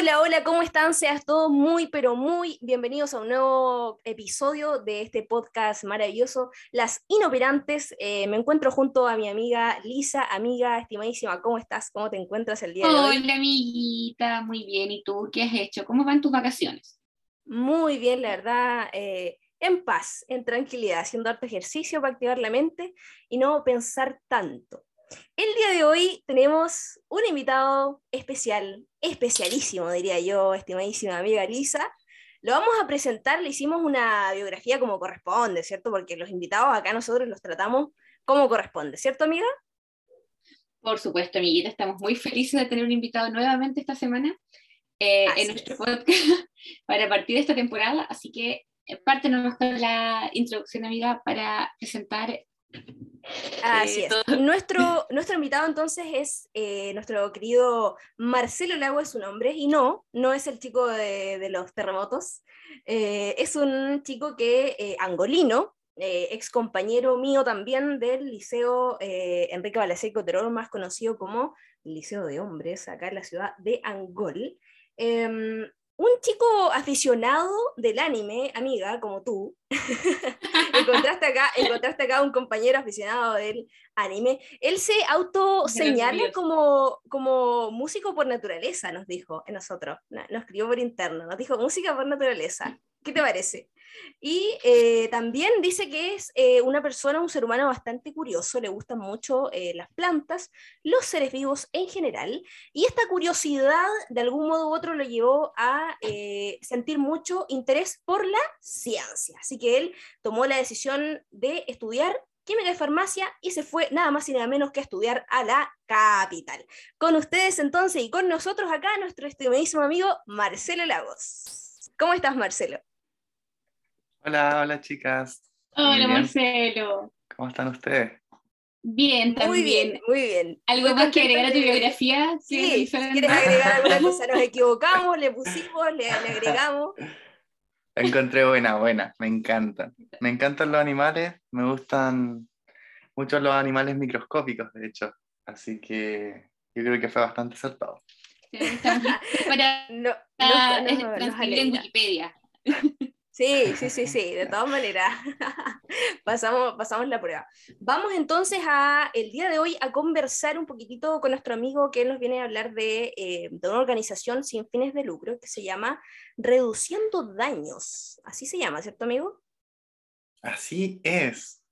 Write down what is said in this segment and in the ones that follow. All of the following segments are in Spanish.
Hola, hola, ¿cómo están? Seas todos muy, pero muy bienvenidos a un nuevo episodio de este podcast maravilloso, Las Inoperantes. Eh, me encuentro junto a mi amiga Lisa, amiga estimadísima, ¿cómo estás? ¿Cómo te encuentras el día de hoy? Hola, amiguita, muy bien. ¿Y tú qué has hecho? ¿Cómo van tus vacaciones? Muy bien, la verdad, eh, en paz, en tranquilidad, haciendo harto ejercicio para activar la mente y no pensar tanto. El día de hoy tenemos un invitado especial, especialísimo, diría yo, estimadísima amiga Lisa. Lo vamos a presentar, le hicimos una biografía como corresponde, ¿cierto? Porque los invitados acá nosotros los tratamos como corresponde, ¿cierto, amiga? Por supuesto, amiguita, estamos muy felices de tener un invitado nuevamente esta semana eh, en nuestro podcast para partir de esta temporada, así que eh, parte con la introducción, amiga, para presentar Así es. Nuestro, nuestro invitado entonces es eh, nuestro querido Marcelo Lago, es su nombre, y no, no es el chico de, los terremotos, eh, es un chico que, eh, angolino, ex compañero mío también del Liceo Enrique Balaseco Terror, más conocido como Liceo de Hombres, acá en la ciudad de Angol. Un chico aficionado del anime, amiga, como tú, encontraste, acá, encontraste acá un compañero aficionado del anime. Él se auto señala como, como músico por naturaleza, nos dijo nosotros. Nos escribió por interno, nos dijo música por naturaleza. ¿Qué te parece? Y eh, también dice que es eh, una persona, un ser humano bastante curioso, le gustan mucho eh, las plantas, los seres vivos en general, y esta curiosidad de algún modo u otro lo llevó a sentir mucho interés por la ciencia. Así que él tomó la decisión de estudiar química y farmacia y se fue nada más y nada menos que a estudiar a la capital. Con ustedes entonces y con nosotros acá nuestro estimadísimo amigo Marcelo Lagos. ¿Cómo estás, Marcelo? Hola, hola chicas. Hola Marcelo. ¿Cómo están ustedes? Bien, también. Muy bien, muy bien. ¿Algo más que agregar a tu biografía? Sí, si quieres agregar alguna cosa, nos equivocamos, le pusimos, le, agregamos. encontré buena, buena, me encantan. Me encantan los animales, me gustan mucho los animales microscópicos, de hecho. Así que yo creo que fue bastante acertado. Para no, no, en Wikipedia. Sí, sí, sí, sí, de todas maneras. pasamos, pasamos la prueba. Vamos entonces a, el día de hoy a conversar un poquitito con nuestro amigo que nos viene a hablar de, eh, de una organización sin fines de lucro que se llama Reduciendo Daños. Así se llama, ¿cierto, amigo? Así es.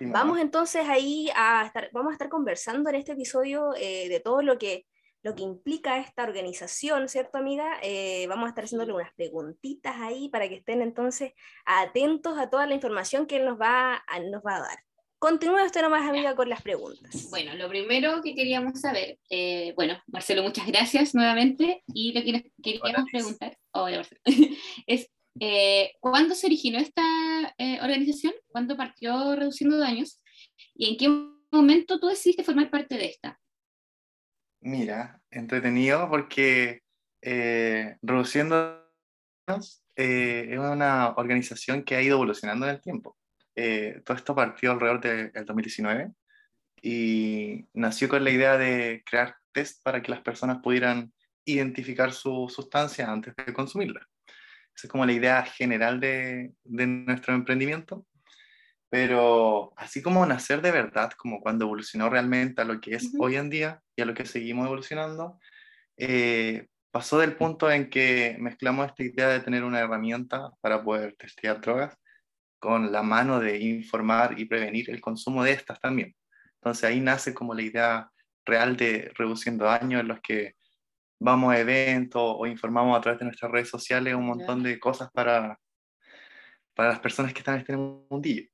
Vamos entonces ahí a estar, vamos a estar conversando en este episodio eh, de todo lo que lo que implica esta organización, ¿cierto, amiga? Eh, vamos a estar haciéndole unas preguntitas ahí para que estén entonces atentos a toda la información que él nos va a, nos va a dar. Continúa usted nomás, amiga, con las preguntas. Bueno, lo primero que queríamos saber, eh, bueno, Marcelo, muchas gracias nuevamente, y lo que queríamos preguntar es, eh, ¿cuándo se originó esta organización? ¿Cuándo partió reduciendo daños? ¿Y en qué momento tú decidiste formar parte de esta? Mira, entretenido porque eh, Reduciendo eh, es una organización que ha ido evolucionando en el tiempo. Eh, todo esto partió alrededor del 2019 y nació con la idea de crear test para que las personas pudieran identificar su sustancia antes de consumirla. Esa es como la idea general de, de nuestro emprendimiento. Pero así como nacer de verdad, como cuando evolucionó realmente a lo que es hoy en día y a lo que seguimos evolucionando, eh, pasó del punto en que mezclamos esta idea de tener una herramienta para poder testear drogas con la mano de informar y prevenir el consumo de estas también. Entonces ahí nace como la idea real de reduciendo daños en los que vamos a eventos o informamos a través de nuestras redes sociales un montón de cosas para, para las personas que están en este mundillo.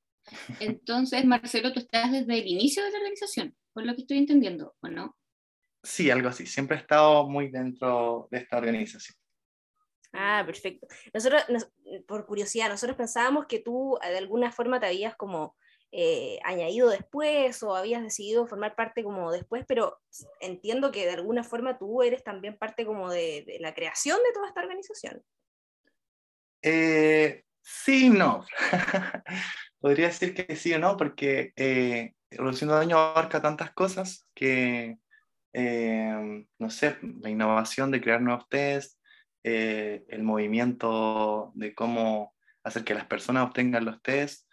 Entonces, Marcelo, tú estás desde el inicio de la organización, por lo que estoy entendiendo, ¿o no? Sí, algo así. Siempre he estado muy dentro de esta organización. Ah, perfecto. Nosotros, por curiosidad, nosotros pensábamos que tú de alguna forma te habías como eh, añadido después o habías decidido formar parte como después, pero entiendo que de alguna forma tú eres también parte como de, de la creación de toda esta organización. Eh, sí, no. Podría decir que sí o no, porque eh, Reduciendo Daño abarca tantas cosas que, eh, no sé, la innovación de crear nuevos tests, eh, el movimiento de cómo hacer que las personas obtengan los test,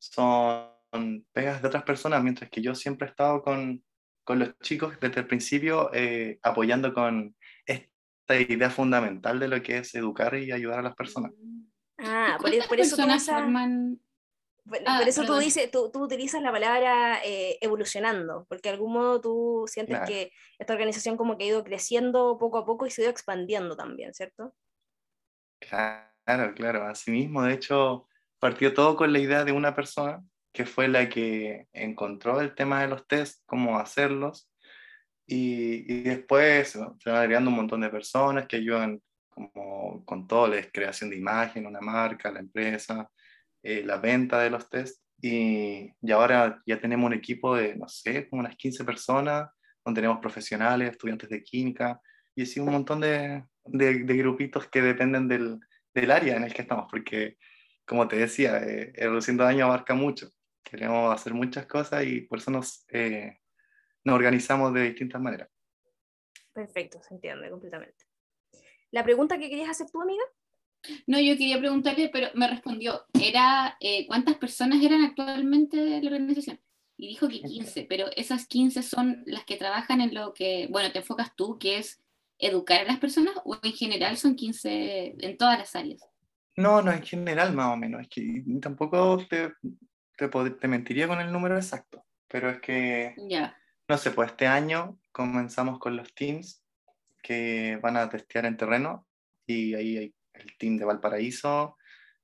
son pegas de otras personas, mientras que yo siempre he estado con, con los chicos desde el principio eh, apoyando con esta idea fundamental de lo que es educar y ayudar a las personas. Ah, por, por eso tú forman... Por, ah, eso tú, dices, tú, tú, utilizas la palabra eh, evolucionando, porque de algún modo tú sientes que esta organización como que ha ido creciendo poco a poco y se ha ido expandiendo también, ¿cierto? Claro, claro, así mismo. De hecho, partió todo con la idea de una persona que fue la que encontró el tema de los test, cómo hacerlos, y, y después se van agregando un montón de personas que ayudan como con todo, la creación de imagen, una marca, la empresa, eh, la venta de los test, y, y, ahora ya tenemos un equipo de, no sé, como unas 15 personas, donde tenemos profesionales, estudiantes de química, y así un montón de, de, de grupitos que dependen del, del, área en el que estamos, porque, como te decía, eh, Evolución de Año abarca mucho queremos hacer muchas cosas y por eso nos, eh, nos organizamos de distintas maneras. Perfecto, se entiende completamente. ¿La pregunta que querías hacer tú, amiga? No, yo quería preguntarle, pero me respondió, era eh, ¿cuántas personas eran actualmente de la organización? Y dijo que 15, pero esas 15 son las que trabajan en lo que, bueno, te enfocas tú, que es educar a las personas, o en general son 15 en todas las áreas. No, no, en general más o menos. Es que tampoco te, te, mentiría con el número exacto, pero es que, no sé, pues este año comenzamos con los teams que van a testear en terreno y ahí hay el team de Valparaíso,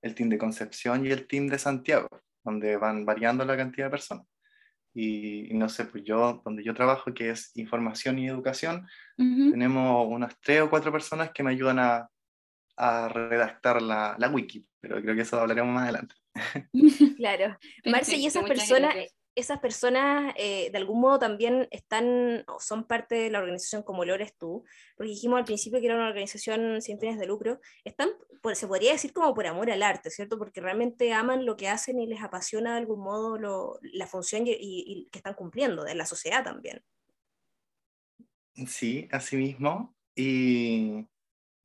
el team de Concepción y el team de Santiago, donde van variando la cantidad de personas. Y, no sé, pues yo, donde yo trabajo, que es información y educación, tenemos unas tres o cuatro personas que me ayudan a, a redactar la, la, wiki, pero creo que eso hablaremos más adelante. Claro. Marce, y esas personas, esas personas eh, de algún modo también están o son parte de la organización como lo eres tú, porque dijimos al principio que era una organización sin fines de lucro, están, se podría decir como por amor al arte, ¿cierto? Porque realmente aman lo que hacen y les apasiona de algún modo lo, la función y, que están cumpliendo de la sociedad también. Sí, así mismo. Y,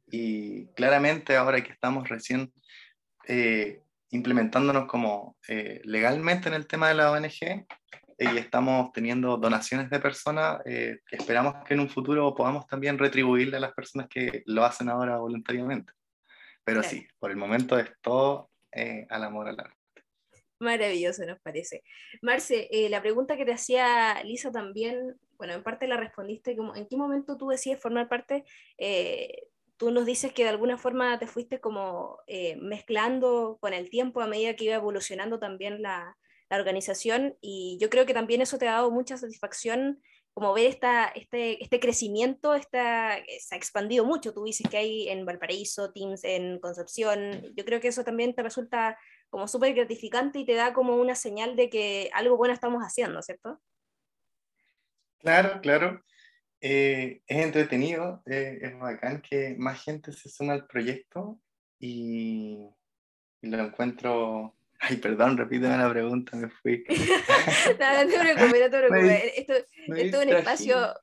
y claramente ahora que estamos recién eh, implementándonos como eh, legalmente en el tema de la ONG eh, y estamos teniendo donaciones de personas eh, que esperamos que en un futuro podamos también retribuirle a las personas que lo hacen ahora voluntariamente. Pero sí, por el momento es todo al amor al arte. Maravilloso, nos parece. Marce, la pregunta que te hacía Lisa también, bueno, en parte la respondiste, como, ¿en qué momento tú decides formar parte tú nos dices que de alguna forma te fuiste como eh, mezclando con el tiempo a medida que iba evolucionando también la, la, organización y yo creo que también eso te ha dado mucha satisfacción como ver esta, este, este crecimiento, está, se ha expandido mucho, tú dices que hay en Valparaíso, Teams en Concepción, yo creo que eso también te resulta como súper gratificante y te da como una señal de que algo bueno estamos haciendo, ¿cierto? Claro, claro. Eh, es entretenido, eh, es bacán que más gente se suma al proyecto y, lo encuentro... Ay, perdón, repíteme la pregunta, me fui. no, no te preocupes, no te preocupes. Esto, esto es un espacio,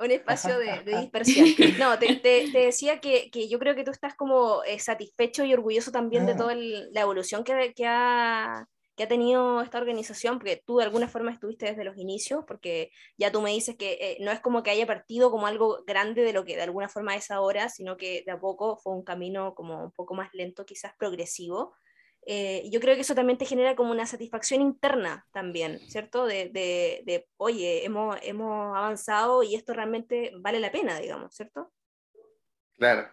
un espacio de, dispersión. No, te, te, decía que, que, yo creo que tú estás como eh, satisfecho y orgulloso también de ah. toda la evolución que, que ha que ha tenido esta organización, porque tú de alguna forma estuviste desde los inicios, porque ya tú me dices que eh, no es como que haya partido como algo grande de lo que de alguna forma es ahora, sino que de a poco fue un camino como un poco más lento, quizás progresivo. Eh, yo creo que eso también te genera como una satisfacción interna también, ¿cierto? De, de, de, oye, hemos, hemos avanzado y esto realmente vale la pena, digamos, ¿cierto? Claro,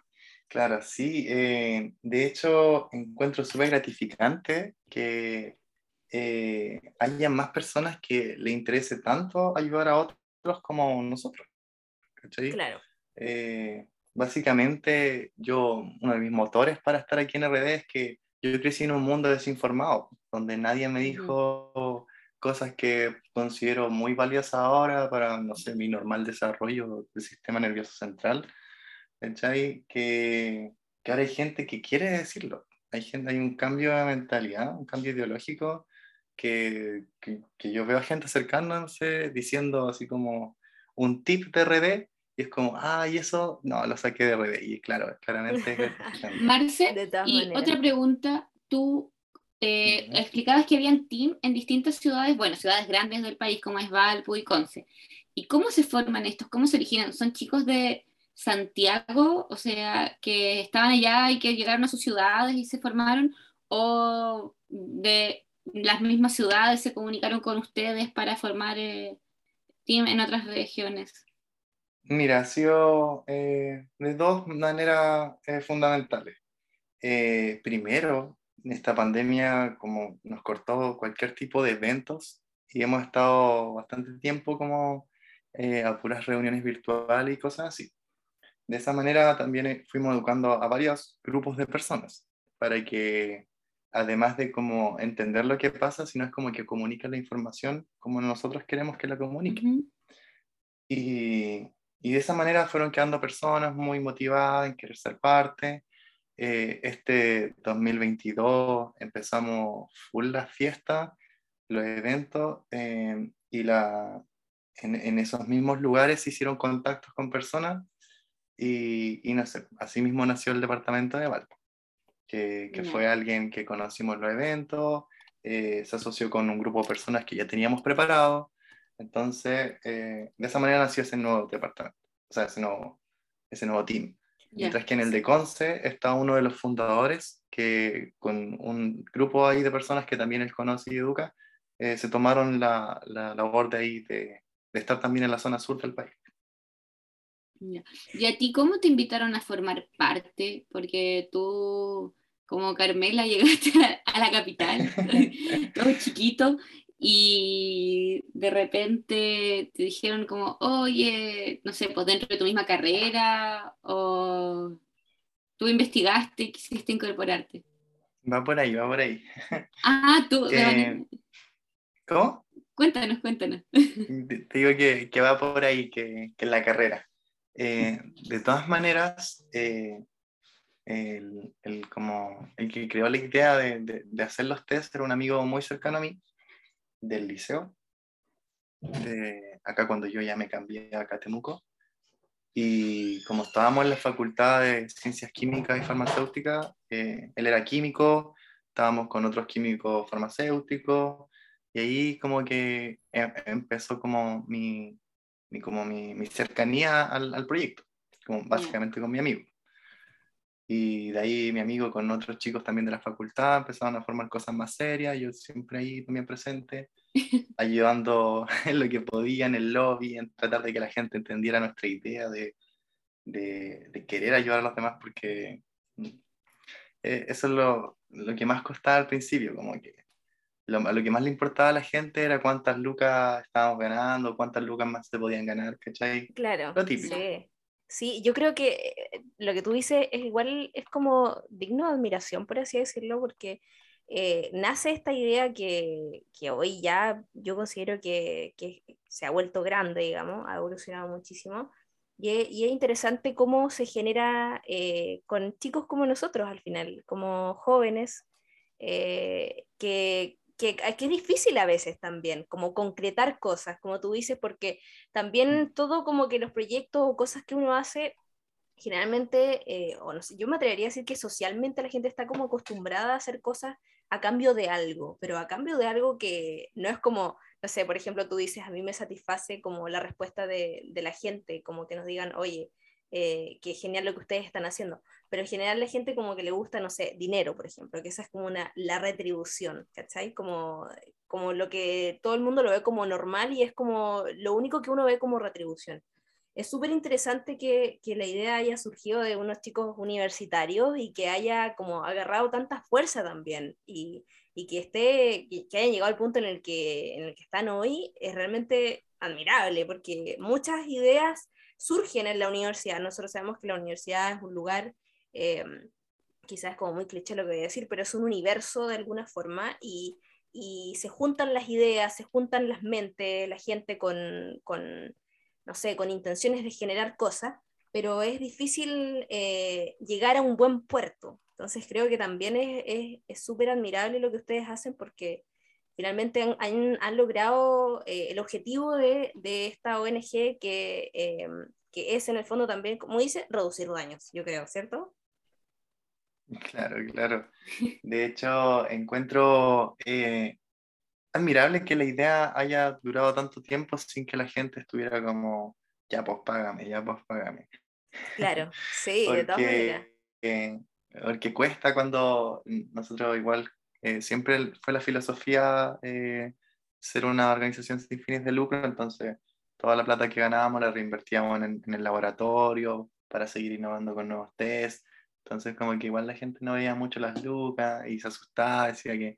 claro, sí. Eh, de hecho, encuentro súper gratificante que eh, haya más personas que le interese tanto ayudar a otros como nosotros. Claro. Eh, básicamente, yo, uno de mis motores para estar aquí en RD es que yo crecí en un mundo desinformado, donde nadie me dijo cosas que considero muy valiosas ahora para, no sé, mi normal desarrollo del sistema nervioso central. ¿Cachai? Que, que ahora hay gente que quiere decirlo. Hay, gente, hay un cambio de mentalidad, un cambio ideológico que, que, yo veo a gente acercándose diciendo así como un tip de RD y es como, ah, y eso, no, lo saqué de RD, y claro, claramente. Marce, y otra pregunta, tú eh, explicabas que habían team en distintas ciudades, bueno, ciudades grandes del país como es Valpo y Conce. ¿Y cómo se forman estos? ¿Cómo se originan? ¿Son chicos de Santiago, o sea, que estaban allá y que llegaron a sus ciudades y se formaron? ¿O de las mismas ciudades se comunicaron con ustedes para formar eh, team en otras regiones? Mira, ha sido eh, de dos maneras fundamentales. primero, esta pandemia como nos cortó cualquier tipo de eventos y hemos estado bastante tiempo como eh, a puras reuniones virtuales y cosas así. De esa manera también eh, fuimos educando a varios grupos de personas para que además de como entender lo que pasa, sino es como que comuniquen la información como nosotros queremos que la comuniquen. y, y de esa manera fueron quedando personas muy motivadas en querer ser parte. Eh, este 2022 empezamos full la fiesta, los eventos eh, y la, en, esos mismos lugares se hicieron contactos con personas y, y no sé, así mismo nació el departamento de Valpo, que, que fue alguien que conocimos los eventos, eh, se asoció con un grupo de personas que ya teníamos preparado, entonces de esa manera nació ese nuevo departamento, o sea, ese nuevo, ese nuevo team. Mientras que en el de Conce está uno de los fundadores que con un grupo ahí de personas que también él conoce y educa, eh, se tomaron la, la, labor de ahí de, de, estar también en la zona sur del país. ¿Y a ti cómo te invitaron a formar parte? Porque tú, como Carmela, llegaste a, la capital, todo chiquito, y de repente te dijeron como, oye, no sé, pues dentro de tu misma carrera, o tú investigaste y quisiste incorporarte. Va por ahí, va por ahí. Ah, tú. ¿Cómo? Cuéntanos, cuéntanos. Te digo que, que va por ahí, que, que la carrera. Eh, de todas maneras, eh, el, el, como, el que creó la idea de, de, de hacer los test era un amigo muy cercano a mí, del liceo, de acá cuando yo ya me cambié a Catemuco. Y como estábamos en la facultad de ciencias químicas y farmacéuticas, eh, él era químico, estábamos con otros químicos farmacéuticos, y ahí como que em, empezó como mi, mi como mi, mi cercanía al, al, proyecto, como básicamente con mi amigo. Y de ahí mi amigo con otros chicos también de la facultad empezaron a formar cosas más serias, yo siempre ahí también presente, ayudando en lo que podía en el lobby, en tratar de que la gente entendiera nuestra idea de, de, de querer ayudar a los demás, porque mm, eh, eso es lo, lo, que más costaba al principio, como que lo, lo, que más le importaba a la gente era cuántas lucas estábamos ganando, cuántas lucas más se podían ganar, ¿cachai? Claro. Lo típico. Sí. Sí, yo creo que eh, lo que tú dices es igual, es como digno de admiración, por así decirlo, porque eh, nace esta idea que, que, hoy ya yo considero que, que, se ha vuelto grande, digamos, ha evolucionado muchísimo, y es, y es interesante cómo se genera eh, con chicos como nosotros al final, como jóvenes, eh, que, que, que, es difícil a veces también, como concretar cosas, como tú dices, porque también todo como que los proyectos o cosas que uno hace, generalmente, eh, o no sé, yo me atrevería a decir que socialmente la gente está como acostumbrada a hacer cosas a cambio de algo, pero a cambio de algo que no es como, no sé, por ejemplo, tú dices, a mí me satisface como la respuesta de, de la gente, como que nos digan, oye, eh, que genial lo que ustedes están haciendo, pero en general la gente como que le gusta, no sé, dinero, por ejemplo, que esa es como una, la retribución, ¿cachai? Como, como lo que todo el mundo lo ve como normal y es como lo único que uno ve como retribución. Es súper interesante que, que, la idea haya surgido de unos chicos universitarios y que haya como agarrado tanta fuerza también y, y que, esté, que, que hayan llegado al punto en el, que, en el que están hoy es realmente admirable porque muchas ideas surgen en la universidad. Nosotros sabemos que la universidad es un lugar, eh, quizás como muy cliché lo que voy a decir, pero es un universo de alguna forma y, y se juntan las ideas, se juntan las mentes, la gente con, con, no sé, con intenciones de generar cosas, pero es difícil eh, llegar a un buen puerto. Entonces creo que también es súper admirable lo que ustedes hacen porque finalmente han, han, logrado eh, el objetivo de, de, esta ONG que, eh, que es en el fondo también, como dice, reducir daños, yo creo, ¿cierto? Claro, claro. De hecho, encuentro eh, admirable que la idea haya durado tanto tiempo sin que la gente estuviera como, ya pues págame, ya pues págame. Claro, sí, de todas maneras. Eh, porque cuesta cuando nosotros igual, eh, siempre fue la filosofía eh, ser una organización sin fines de lucro, entonces toda la plata que ganábamos la reinvertíamos en, en el laboratorio para seguir innovando con nuevos tests entonces, como que igual la gente no veía mucho las lucas y se asustaba, decía que,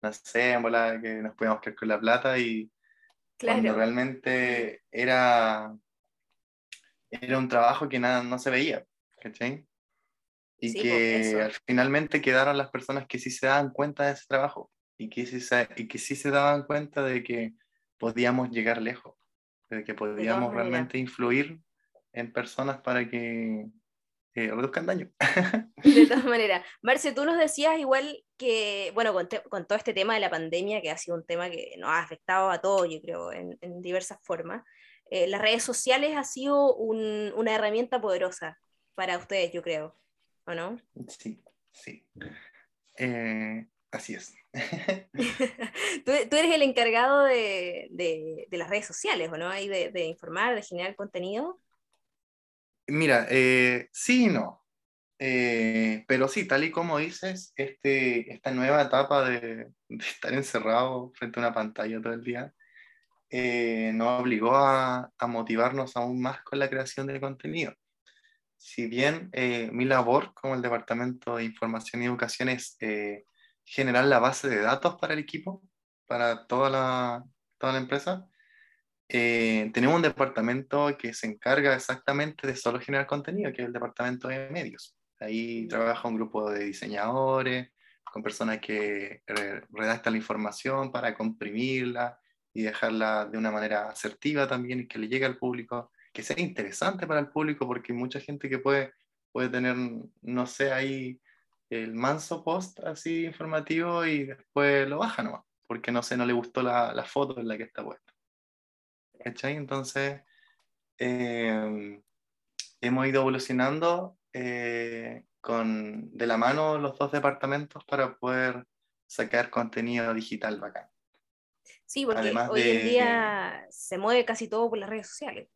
no sé, que nos podíamos quedar con la plata y cuando realmente era, era un trabajo que nada, no se veía, ¿cachai? Y que pues, finalmente quedaron las personas que sí se daban cuenta de ese trabajo y que, sí se, y que sí se daban cuenta de que podíamos llegar lejos, de que podíamos realmente influir en personas para que eh, reduzcan daño. De todas maneras. Marce, tú nos decías igual que, bueno, con, todo este tema de la pandemia, que ha sido un tema que nos ha afectado a todos, yo creo, en, diversas formas, eh, las redes sociales ha sido una herramienta poderosa para ustedes, yo creo, ¿o no? Sí, sí. Eh, así es. tú, eres el encargado de, de, las redes sociales, ¿o no? Ahí de, de informar, de generar contenido. Mira, eh, sí y no. Eh, pero sí, tal y como dices, este, esta nueva etapa de, estar encerrado frente a una pantalla todo el día nos obligó a, motivarnos aún más con la creación de contenido. Si bien mi labor como el Departamento de Información y Educación es generar la base de datos para el equipo, para toda la, toda la empresa, eh, tenemos un departamento que se encarga exactamente de solo generar contenido, que es el departamento de medios. Ahí trabaja un grupo de diseñadores, con personas que redactan la información para comprimirla y dejarla de una manera asertiva también y que le llegue al público, que sea interesante para el público, porque hay mucha gente que puede, puede tener, no sé, ahí el manso post así informativo y después lo baja nomás, porque no sé, no le gustó la, la foto en la que está puesta. ¿cachai? Entonces, em, hemos ido evolucionando eh, con, de la mano los dos departamentos para poder sacar contenido digital bacán. Sí, porque hoy en día se mueve casi todo por las redes sociales.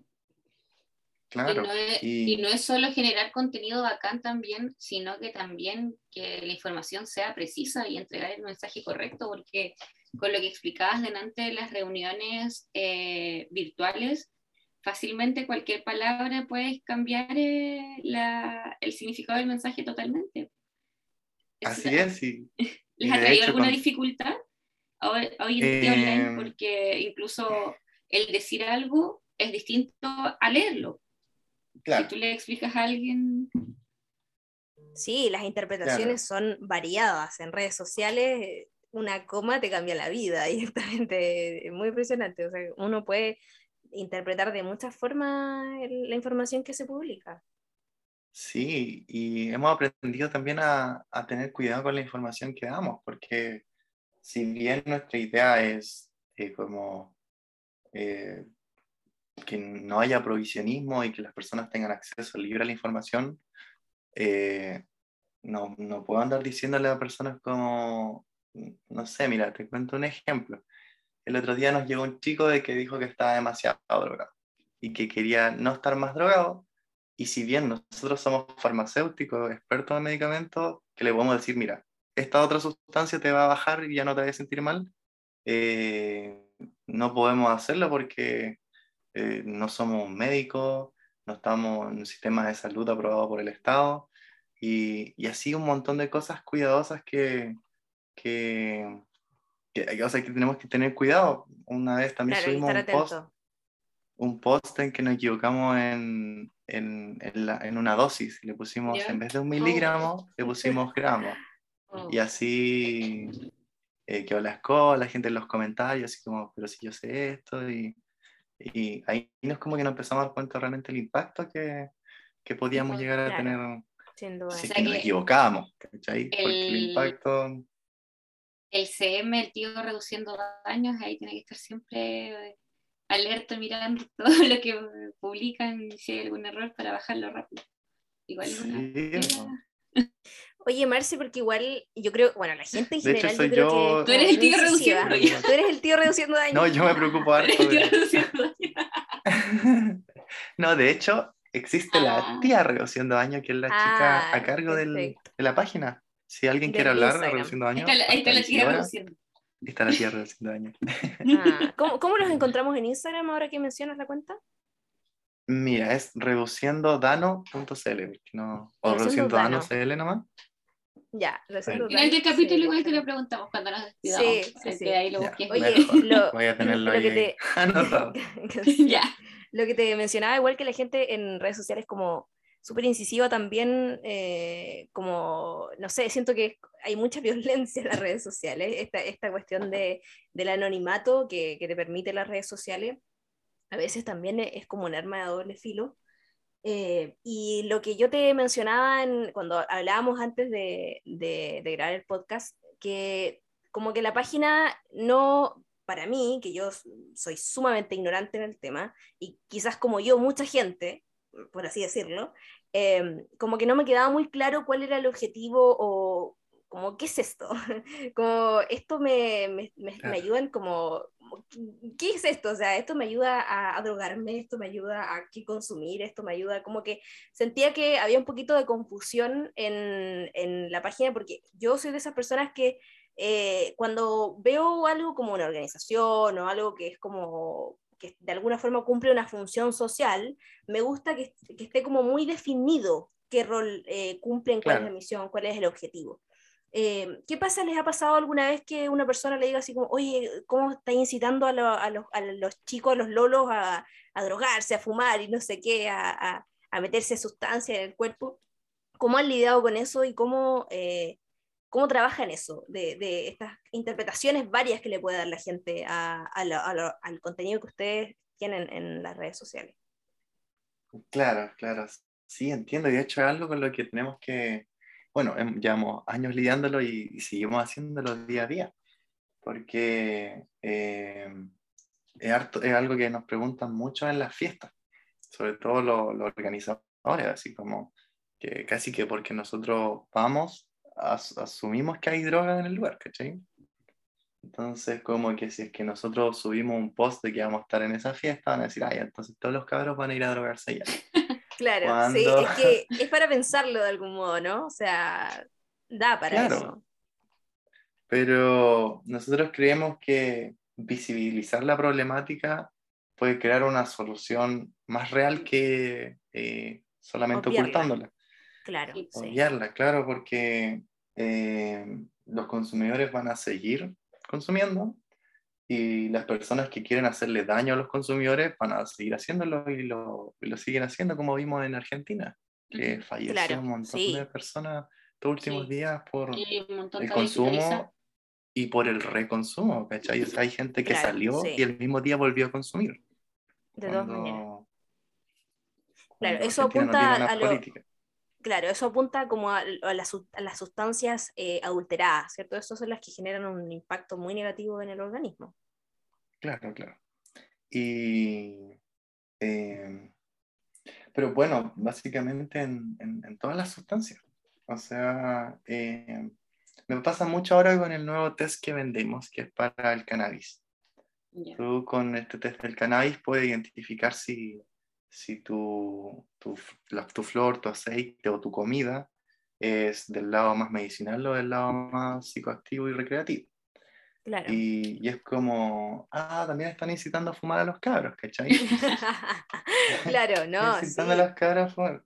Claro. Y no, es, solo generar contenido bacán también, sino que también que la información sea precisa y entregar el mensaje correcto, porque con lo que explicabas delante de las reuniones eh, virtuales, fácilmente cualquier palabra puede cambiar eh, el significado del mensaje totalmente. Así es, sí. ¿Les ha traído alguna dificultad hoy, en día online? Em, porque incluso el decir algo es distinto a leerlo. Si tú le explicas a alguien... Sí, las interpretaciones son variadas. En redes sociales una coma te cambia la vida directamente, muy impresionante. O sea, uno puede interpretar de muchas formas la información que se publica. Sí, y hemos aprendido también a, a, tener cuidado con la información que damos, porque si bien nuestra idea es eh, como eh, que no haya provisionismo y que las personas tengan acceso libre a la información, eh, no, no puedo andar diciéndole a personas como no sé, mira, te cuento un ejemplo. El otro día nos llegó un chico de que dijo que estaba demasiado drogado y que quería no estar más drogado. Y si bien nosotros somos farmacéuticos, expertos en medicamentos, que le podemos decir, mira, esta otra sustancia te va a bajar y ya no te vas a sentir mal, eh, no podemos hacerlo porque eh, no somos médicos, no estamos en un sistema de salud aprobado por el Estado y, y así un montón de cosas cuidadosas que, que, que, o sea, que tenemos que tener cuidado. Una vez también subimos un post, un post en que nos equivocamos en, en, en, la, en una dosis. Le pusimos, en vez de un miligramo, le pusimos gramos. Oh. Y así eh, quedó la escuela, la gente en los comentarios, así como, pero si yo sé esto. Y, y ahí nos como que nos empezamos a dar cuenta realmente el impacto que, que podíamos llegar a tener. Si que nos equivocábamos, ¿cachai? Porque el impacto el CM, el tío reduciendo daños, ahí tiene que estar siempre alerta mirando todo lo que publican, si hay algún error para bajarlo rápido. Igual es una... Oye, Marci, porque igual yo creo, bueno, la gente en De general. hecho, soy yo creo yo- que Tú eres el tío como reduciendo incisiva. daño. Tú eres el tío reduciendo daño. No, yo me preocupo harto. El tío de- reduciendo daño. no, de hecho, existe Ah. la tía reduciendo daño, que es la chica Ah, a cargo del- de la página. Si alguien quiere hablar de reduciendo Ahí daño, está la, ahí está la ahora reduciendo. está la tía reduciendo daño. Ah, ¿cómo, ¿Cómo los encontramos en Instagram ahora que mencionas la cuenta? Mira, es reduciendo dano.cl, porque no, o Reduciendo reduciendo dano. dano CL nomás. Ya, Al final del capítulo sí, igual te lo preguntamos cuando nos despidamos. Sí, sí, Así sí. que ahí lo. Oye, Mejor. lo- Voy a tenerlo lo ahí que te- anotado. ya. Lo que te mencionaba, igual que la gente en redes sociales como súper incisiva también, eh, como, no sé, siento que hay mucha violencia en las redes sociales, esta, esta cuestión de, del anonimato que, que te permite las redes sociales, a veces también es, es como un arma de doble filo. Eh, y lo que yo te mencionaba en- cuando hablábamos antes de, de, de grabar el podcast, que como que la página no, para mí, que yo soy sumamente ignorante en el tema, y quizás como yo, mucha gente, por así decirlo, eh, como que no me quedaba muy claro cuál era el objetivo o como, ¿qué es esto? como, esto me, me, me- me ayudan como, ¿qué es esto? O sea, esto me ayuda a, a drogarme, esto me ayuda a qué consumir, esto me ayuda, como que sentía que había un poquito de confusión en, en la página, porque yo soy de esas personas que eh, cuando veo algo como una organización o algo que es como que de alguna forma cumple una función social, me gusta que, que esté como muy definido qué rol eh, cumplen, cuál es Claro. la misión, cuál es el objetivo. Eh, ¿Qué pasa? ¿Les ha pasado alguna vez que una persona le diga así como, oye, ¿cómo está incitando a, lo- a los, chicos, a los lolos a, drogarse, a fumar y no sé qué, a, meterse sustancia en el cuerpo? ¿Cómo han lidiado con eso y cómo, eh, cómo trabajan eso, de, estas interpretaciones varias que le puede dar la gente al contenido que ustedes tienen en las redes sociales? Claro, claro. Sí, entiendo. Y de hecho es algo con lo que tenemos que, bueno, em- llevamos años lidiándolo y, y seguimos haciéndolo día a día. Porque eh, es, harto- es algo que nos preguntan mucho en las fiestas, sobre todo los, organizadores, así como que casi que porque nosotros vamos, as- asumimos que hay droga en el lugar, ¿cachai? Entonces, como que si es que nosotros subimos un post de que vamos a estar en esa fiesta, van a decir, ay, entonces todos los cabros van a ir a drogarse allá. Claro, sí, es que es para pensarlo de algún modo, ¿no? O sea, da para Claro. eso. Pero nosotros creemos que visibilizar la problemática puede crear una solución más real que eh, solamente Obviarla. ocultándola. Claro, sí. Obviarla, claro, porque eh, los consumidores van a seguir consumiendo y las personas que quieren hacerle daño a los consumidores van a seguir haciéndolo y lo, y lo siguen haciendo como vimos en Argentina, que falleció Claro, un montón sí. de personas estos últimos Sí. días por el consumo y por el reconsumo, ¿cachai? O sea, hay gente que Claro, salió sí. y el mismo día volvió a consumir. De cuando- maneras. Claro, eso Argentina apunta a lo- política. Claro, eso apunta como a, a las, su- a las sustancias eh, adulteradas, ¿cierto? Esas son las que generan un impacto muy negativo en el organismo. Claro, claro. Y, eh, pero bueno, básicamente en, en- en todas las sustancias. O sea, eh, me pasa mucho ahora con el nuevo test que vendemos, que es para el cannabis. Tú con este test del cannabis puedes identificar si, si tu, tu, la- tu flor, tu aceite o tu comida es del lado más medicinal o del lado más psicoactivo y recreativo. Claro. Y, y es como, ah, también están incitando a fumar a los cabros, ¿cachai? claro, no, sí. incitando a las cabras a fumar.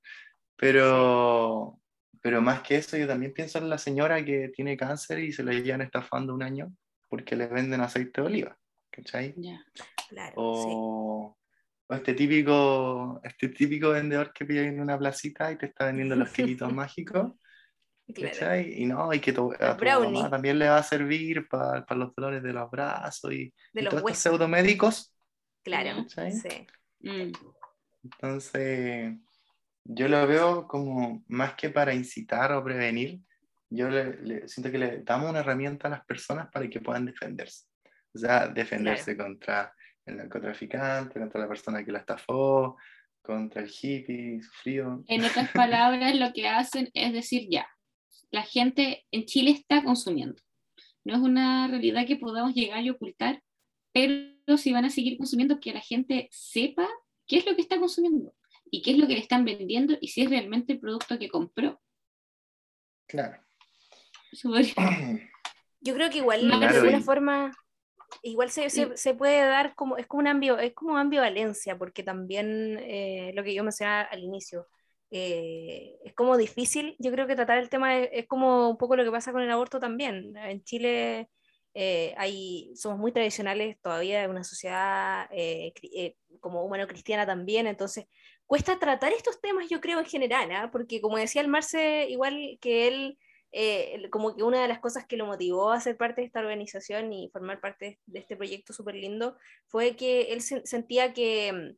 Pero, pero más que eso, yo también pienso en la señora que tiene cáncer y se le llevan estafando un año porque le venden aceite de oliva, ¿cachai? Ya. Claro, sí. O, este típico, este típico vendedor que pide en una placita y te está vendiendo los quilitos mágicos, Claro. Y no, y que tu, a tu mamá también le va a servir para los dolores de los brazos y, De y los todos estos huesos. pseudomédicos. Claro, ¿cachai? sí. Mm. Entonces, yo lo veo como más que para incitar o prevenir, yo le, le- siento que le damos una herramienta a las personas para que puedan defenderse. O sea, defenderse contra el narcotraficante, contra la persona que la estafó, contra el hippie sufrido. En otras palabras, lo que hacen es decir, ya, la gente en Chile está consumiendo. No es una realidad que podamos llegar y ocultar, pero si van a seguir consumiendo, que la gente sepa qué es lo que está consumiendo y qué es lo que le están vendiendo y si es realmente el producto que compró. Claro. Yo creo que igual de alguna forma igual se, se, puede dar como, es como una ambio, es como ambivalencia, porque también eh, lo que yo mencionaba al inicio, eh, es como difícil, yo creo que tratar el tema es, como un poco lo que pasa con el aborto también. En Chile eh, hay, somos muy tradicionales todavía, en una sociedad como humano-cristiana también, entonces cuesta tratar estos temas yo creo en general, ¿ah? porque como decía el Marce, igual que él eh, como que una de las cosas que lo motivó a ser parte de esta organización y formar parte de este proyecto súper lindo fue que él sentía que,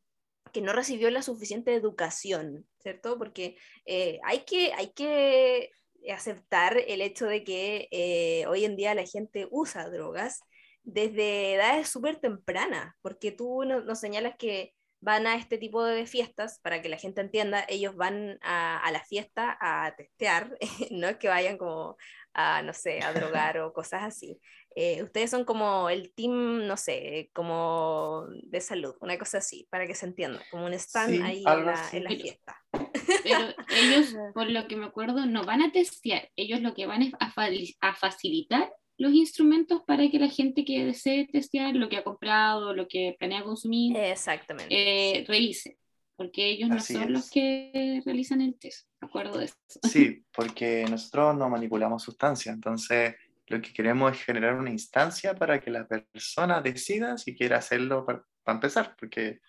que, no recibió la suficiente educación, ¿cierto? Porque eh, hay, que, hay que aceptar el hecho de que eh, hoy en día la gente usa drogas desde edades súper tempranas, porque tú nos señalas que van a este tipo de fiestas, para que la gente entienda, ellos van a, la fiesta a testear, no es que vayan como a, no sé, a drogar o cosas así. Eh, ustedes son como el team, no sé, como de salud, una cosa así, para que se entienda, como un stand ahí en la, fiesta. Pero ellos, por lo que me acuerdo, no van a testear, ellos lo que van es a, a facilitar los instrumentos para que la gente que desee testear lo que ha comprado, lo que planea consumir, Exactamente. Eh, revise, porque ellos no son los que realizan el test, ¿de acuerdo de eso? Sí, porque nosotros no manipulamos sustancias, entonces lo que queremos es generar una instancia para que la persona decida si quiere hacerlo para, empezar, porque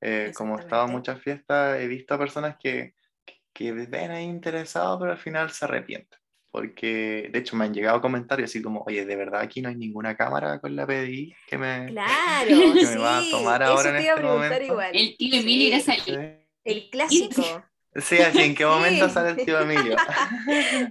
eh, como he estado en muchas fiestas, he visto a personas que, que ven ahí interesados, pero al final se arrepienten porque de hecho me han llegado comentarios así como, oye, de verdad aquí no hay ninguna cámara con la PDI que me, claro, que me va a tomar ahora en este momento. Igual. El tío Emilio era salir. El clásico. Sí, así, ¿en qué momento sale el tío Emilio?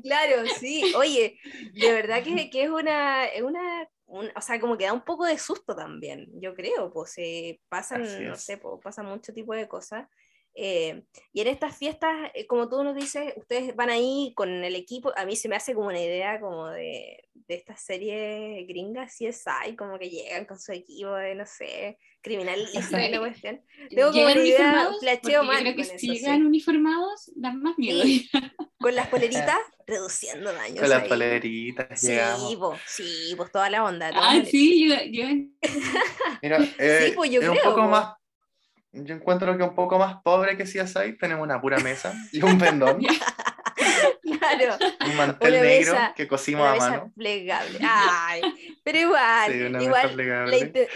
claro, sí. Oye, de verdad que, que es una, es una o sea, como que da un poco de susto también, yo creo, pues se pasan, no sé, pues, pasan mucho tipo de cosas. Eh, y en estas fiestas, eh, como tú nos dices, ustedes van ahí con el equipo, a mí se me hace como una idea como de, de estas series gringas, CSI, como que llegan con su equipo de, no sé, criminalista y la cuestión. Tengo como una idea, flasheo más. Creo que si llegan uniformados, dan más miedo. Con las poleritas, reduciendo daños. Con las poleritas, sí, Vos, sí, pues toda la onda. ah, sí, yo, yo... Mira, eh, sí, pues yo creo, un poco más yo encuentro que un poco más pobre que CSI, tenemos una pura mesa y un pendón. claro. Un mantel negro que cosimos a mano. plegable. Ay, pero igual, igual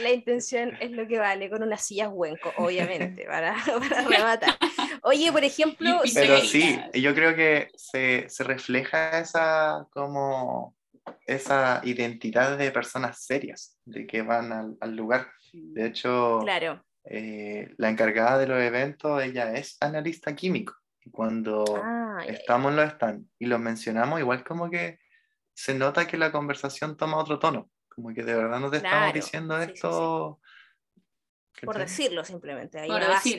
la, intención es lo que vale, con unas sillas huenco, obviamente, para, para rematar. Oye, por ejemplo... Pero sí, yo creo que se, se refleja esa como esa identidad de personas serias, de que van al, al lugar. De hecho, claro eh, la encargada de los eventos, ella es analista químico. Y cuando ah, estamos en los stand y lo mencionamos, igual como que se nota que la conversación toma otro tono. Como que de verdad no te estamos diciendo esto. Por decirlo simplemente. Hay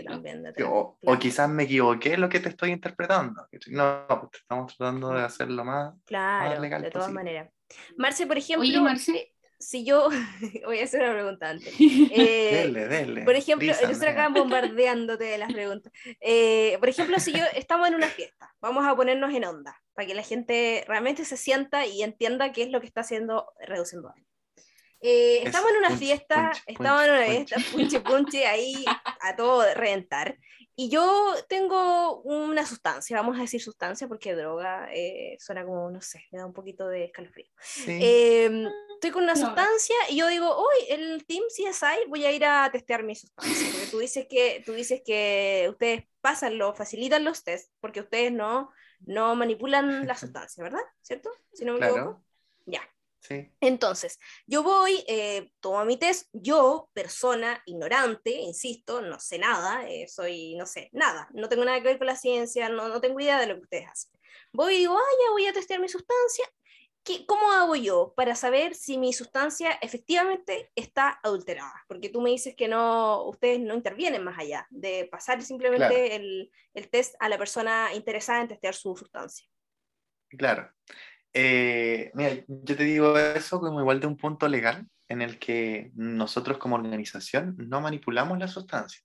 también o, quizás me equivoqué lo que te estoy interpretando. No, pues estamos tratando de hacerlo más, claro, legal de todas maneras. Marce, por ejemplo, Oye, Marce, si yo, voy a hacer una pregunta antes. Eh, por ejemplo, yo estoy acá bombardeándote de las preguntas. Eh, por ejemplo, si yo estamos en una fiesta, vamos a ponernos en onda, para que la gente realmente se sienta y entienda qué es lo que está haciendo reduciendo daño. Eh, estamos en una fiesta, estamos en una fiesta, punche punche ahí a todo reventar. Y yo tengo una sustancia, vamos a decir sustancia porque droga suena como, no sé, me da un poquito de escalofrío. Sí estoy con una sustancia y yo digo, hoy el Team CSI voy a ir a testear mi sustancia. Porque tú dices que, tú dices que ustedes pasan, lo facilitan los test, porque ustedes no, no manipulan la sustancia, ¿verdad? ¿Cierto? Si no me equivoco. Ya. Sí. Entonces, yo voy, eh, tomo mi test, yo, persona ignorante, insisto, no sé nada, eh, soy, no sé, nada, no tengo nada que ver con la ciencia, no, no tengo idea de lo que ustedes hacen. Voy y digo, ah, ya voy a testear mi sustancia, ¿cómo hago yo para saber si mi sustancia efectivamente está adulterada? Porque tú me dices que no, ustedes no intervienen más allá de pasar simplemente el, test a la persona interesada en testear su sustancia. Claro. Eh, mira, yo te digo eso como igual de un punto legal en el que nosotros como organización no manipulamos la sustancia.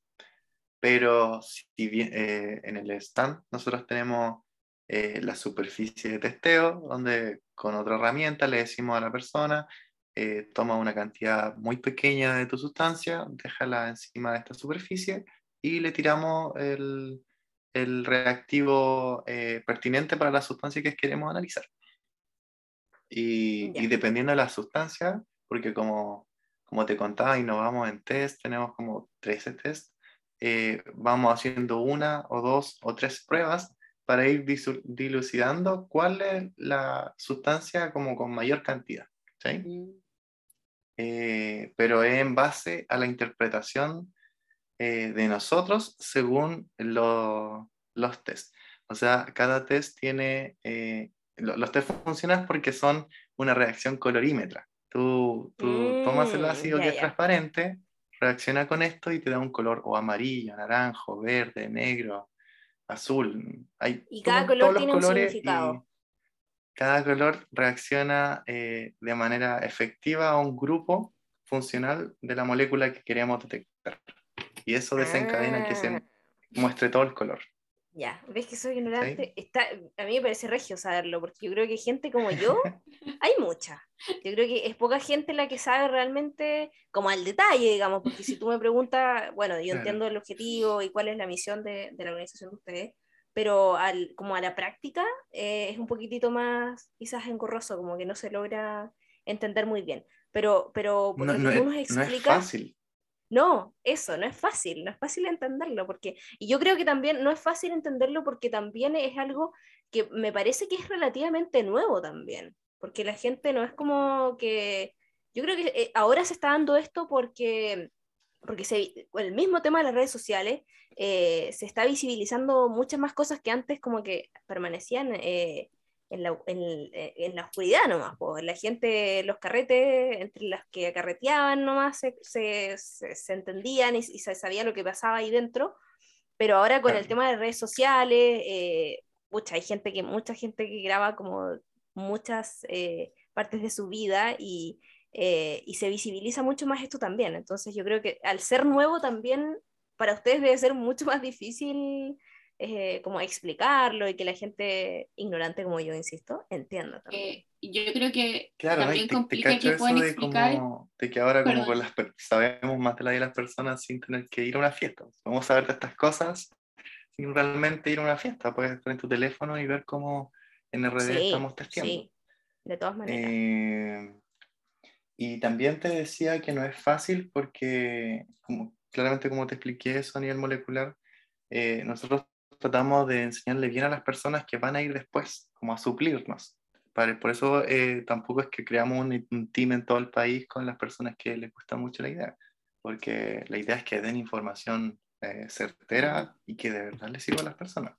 Pero si bien, eh, en el stand nosotros tenemos eh, la superficie de testeo, donde con otra herramienta le decimos a la persona, eh, toma una cantidad muy pequeña de tu sustancia, déjala encima de esta superficie y le tiramos el, el reactivo eh, pertinente para la sustancia que queremos analizar. Y, y, dependiendo de la sustancia, porque como, como te contaba, innovamos en test, tenemos como 13 test, vamos haciendo una o dos o tres pruebas para ir dilucidando cuál es la sustancia como con mayor cantidad. ¿sí? Mm. Eh, pero es en base a la interpretación eh, de nosotros según los tests. O sea, cada test tiene, eh, los test funcionan porque son una reacción colorímetra. Tú, tú tomas el mm, ácido que es transparente, reacciona con esto y te da un color o amarillo, naranjo, verde, negro, azul. Hay y cada color tiene un significado. Cada color reacciona eh, de manera efectiva a un grupo funcional de la molécula que queremos detectar. Y eso desencadena que se ah. muestre todo el color. Ya, ves que soy ignorante. Está, a mí me parece regio saberlo, porque yo creo que gente como yo, hay mucha. Yo creo que es poca gente la que sabe realmente, como al detalle, digamos, porque si tú me preguntas, bueno, yo entiendo el objetivo y cuál es la misión de, de la organización de ustedes, pero al, como a la práctica eh, es un poquitito más quizás engorroso, como que no se logra entender muy bien. Pero, pero no, no, es, no es fácil. No, eso, no es fácil, no es fácil entenderlo, porque, y yo creo que también no es fácil entenderlo porque también es algo que me parece que es relativamente nuevo también, porque la gente no es como que, yo creo que eh, ahora se está dando esto porque, porque el mismo tema de las redes sociales eh, se está visibilizando muchas más cosas que antes como que permanecían eh, en la, en, eh, en la oscuridad nomás, pues la gente, los carretes, entre las que carreteaban nomás se, se, se, entendían y, se sabía lo que pasaba ahí dentro, pero ahora con el tema de redes sociales, eh, hay gente que, mucha gente que graba como muchas eh, partes de su vida y, eh, y se visibiliza mucho más esto también, entonces yo creo que al ser nuevo también para ustedes debe ser mucho más difícil eh, como explicarlo y que la gente ignorante como yo, insisto, entienda también. Eh, yo creo que claro, también te, complica que puedan explicar... de que ahora como con las, sabemos más de la de las personas sin tener que ir a una fiesta. Vamos a ver de estas cosas sin realmente ir a una fiesta. Puedes estar en tu teléfono y ver cómo en RD estamos testeando. Sí, de todas maneras. Eh, y también te decía que no es fácil porque, como, claramente como te expliqué eso a nivel molecular, nosotros tratamos de enseñarle bien a las personas que van a ir después, como a suplirnos. Por eso eh, tampoco es que creamos un, team en todo el país con las personas que les gusta mucho la idea, porque la idea es que den información eh, certera y que de verdad les sirva a las personas.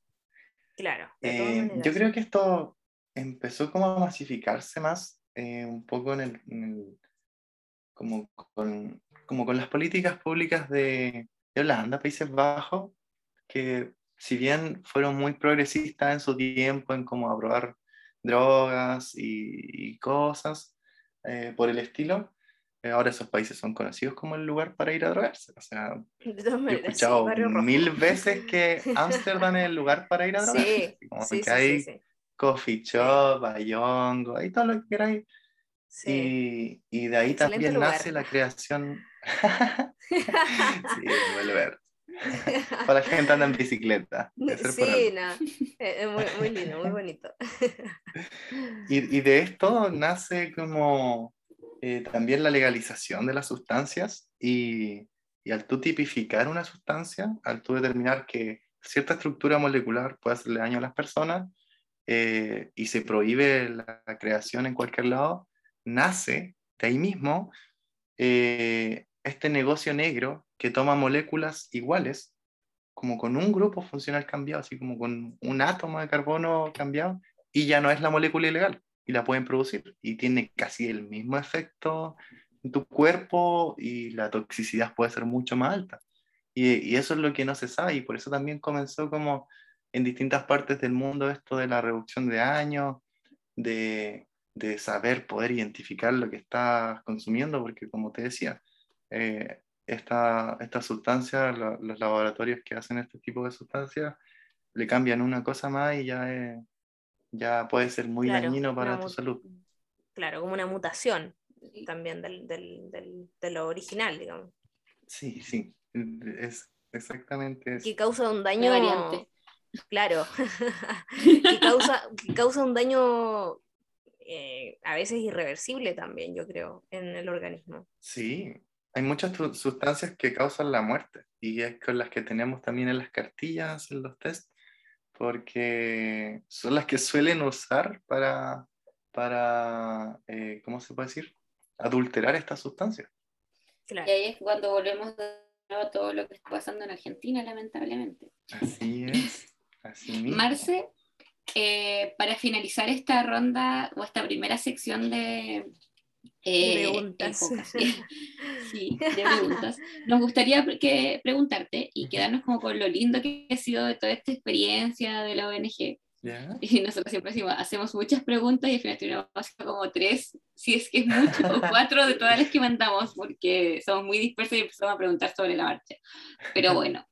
Claro. Eh, yo creo que esto empezó como a masificarse más, un poco en el, como, con, como con las políticas públicas de, de Holanda, Países Bajos, que si bien fueron muy progresistas en su tiempo en cómo aprobar drogas y, cosas eh, por el estilo, eh, ahora esos países son conocidos como el lugar para ir a drogarse. O sea, he escuchado mil veces que Ámsterdam es el lugar para ir a drogarse. Sí, como sí, que hay coffee shop, bayongo, hay todo lo que queráis. Y, y, de ahí también nace la creación. sí, volver. Para la gente anda en bicicleta. Sí, no. es muy, muy, lindo, muy bonito. y, y, de esto nace como eh, también la legalización de las sustancias y, y, al tú tipificar una sustancia, al tú determinar que cierta estructura molecular puede hacerle daño a las personas eh, y se prohíbe la, creación en cualquier lado, nace de ahí mismo eh, este negocio negro que toma moléculas iguales, como con un grupo funcional cambiado, así como con un átomo de carbono cambiado, y ya no es la molécula ilegal, y la pueden producir. Y tiene casi el mismo efecto en tu cuerpo y la toxicidad puede ser mucho más alta. Y, y eso es lo que no se sabe y por eso también comenzó como en distintas partes del mundo esto de la reducción de años, de, de saber poder identificar lo que estás consumiendo, porque como te decía, eh, esta, esta sustancia, los laboratorios que hacen este tipo de sustancias, le cambian una cosa más y ya, ya puede ser muy dañino para tu salud. Claro, como una mutación también del, del, de lo original, digamos. Sí, sí, es exactamente eso. Que causa un daño... Variante. Claro, que, causa, que causa un daño eh, a veces irreversible también, yo creo, en el organismo. Sí, hay muchas sustancias que causan la muerte y es con las que tenemos también en las cartillas, en los test, porque son las que suelen usar para, para eh, ¿cómo se puede decir? Adulterar estas sustancias. Y ahí es cuando volvemos a todo lo que está pasando en Argentina, lamentablemente. Así es. Así mismo. Marce, eh, para finalizar esta ronda o esta primera sección de eh, preguntas. sí, de preguntas. Nos gustaría que preguntarte y quedarnos como con lo lindo que ha sido de toda esta experiencia de la ONG. Y nosotros siempre decimos, hacemos muchas preguntas y al final tenemos como tres, si es que es mucho, o cuatro de todas las que mandamos, porque somos muy dispersos y empezamos a preguntar sobre la marcha. Pero bueno,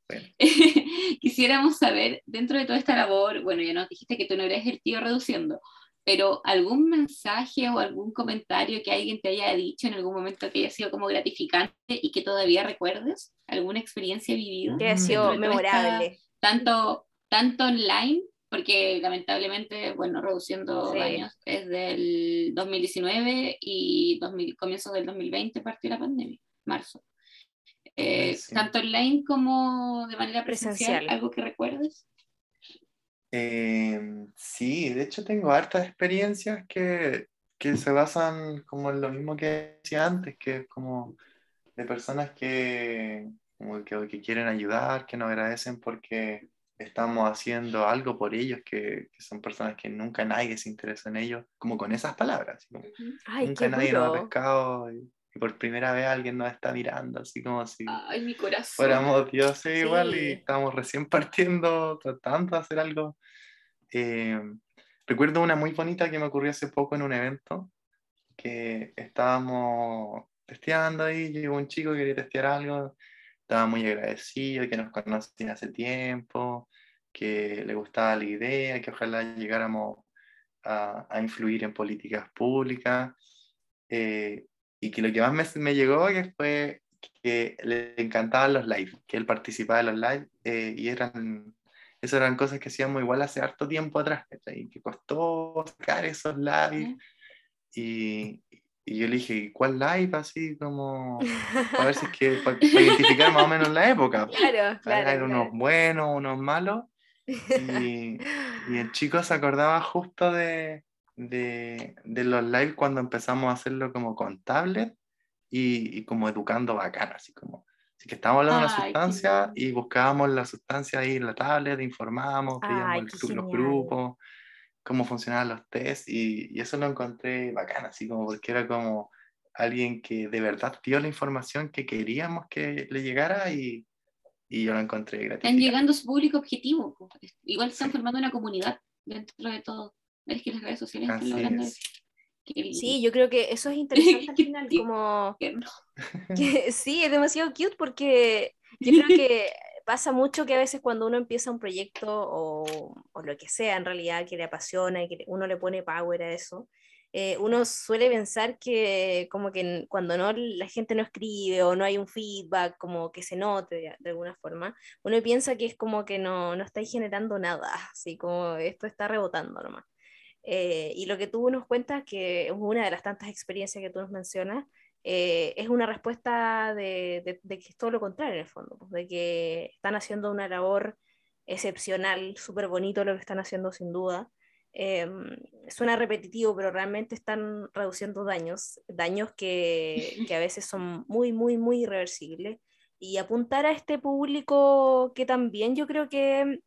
quisiéramos saber, dentro de toda esta labor, bueno, ya nos dijiste que tú no eres el tío reduciendo, pero algún mensaje o algún comentario que alguien te haya dicho en algún momento que haya sido como gratificante y que todavía recuerdes, alguna experiencia vivida. Que ha sido memorable. tanto, tanto online porque lamentablemente, bueno, reduciendo años, es del 2019 y 2000, comienzos del 2020 partió la pandemia, marzo. Eh, tanto online como de manera presencial, ¿algo que recuerdes? Eh, sí, de hecho tengo hartas experiencias que, que, se basan como en lo mismo que decía antes, que es como de personas que, como que, que quieren ayudar, que nos agradecen porque estamos haciendo algo por ellos, que, que, son personas que nunca nadie se interesa en ellos, como con esas palabras. nunca nadie nos ha pescado y, por primera vez alguien nos está mirando, así como si Ay, mi corazón. fuéramos dioses igual y estamos recién partiendo, tratando de hacer algo. Eh, recuerdo una muy bonita que me ocurrió hace poco en un evento, que estábamos testeando ahí, llegó un chico que quería testear algo, estaba muy agradecido, que nos conocía hace tiempo, que le gustaba la idea, que ojalá llegáramos a, a influir en políticas públicas. Eh, y que lo que más me, me, llegó que fue que le encantaban los live, que él participaba en los live eh, y eran, esas eran cosas que hacíamos igual hace harto tiempo atrás, y que costó sacar esos live. Y, y yo le dije, ¿cuál live? Así como, a ver si es que, para, identificar más o menos la época. Claro, claro. Hay unos buenos, unos malos. Y, y, el chico se acordaba justo de, de, de, los live cuando empezamos a hacerlo como con tablet y, y como educando bacán, así como. Así que estábamos hablando de una sustancia y buscábamos la sustancia ahí en la tablet, informábamos, veíamos los grupos cómo funcionaban los test y, y, eso lo encontré bacán, así como porque era como alguien que de verdad dio la información que queríamos que le llegara y, y yo lo encontré gratificante. Están llegando a su público objetivo, igual están formando una comunidad dentro de todo. Es que las redes sociales están logrando Sí, yo creo que eso es interesante al final, como... Que, sí, es demasiado cute porque yo creo que pasa mucho que a veces cuando uno empieza un proyecto o, o, lo que sea en realidad que le apasiona y que uno le pone power a eso, eh, uno suele pensar que como que cuando no la gente no escribe o no hay un feedback como que se note de, de alguna forma, uno piensa que es como que no, no estáis generando nada, así como esto está rebotando nomás. Eh, y lo que tú nos cuentas, que es una de las tantas experiencias que tú nos mencionas, eh, es una respuesta de, de, de, que es todo lo contrario en el fondo, pues, de que están haciendo una labor excepcional, súper bonito lo que están haciendo sin duda. Eh, suena repetitivo, pero realmente están reduciendo daños, daños que, que, a veces son muy, muy, muy irreversibles. Y apuntar a este público que también yo creo que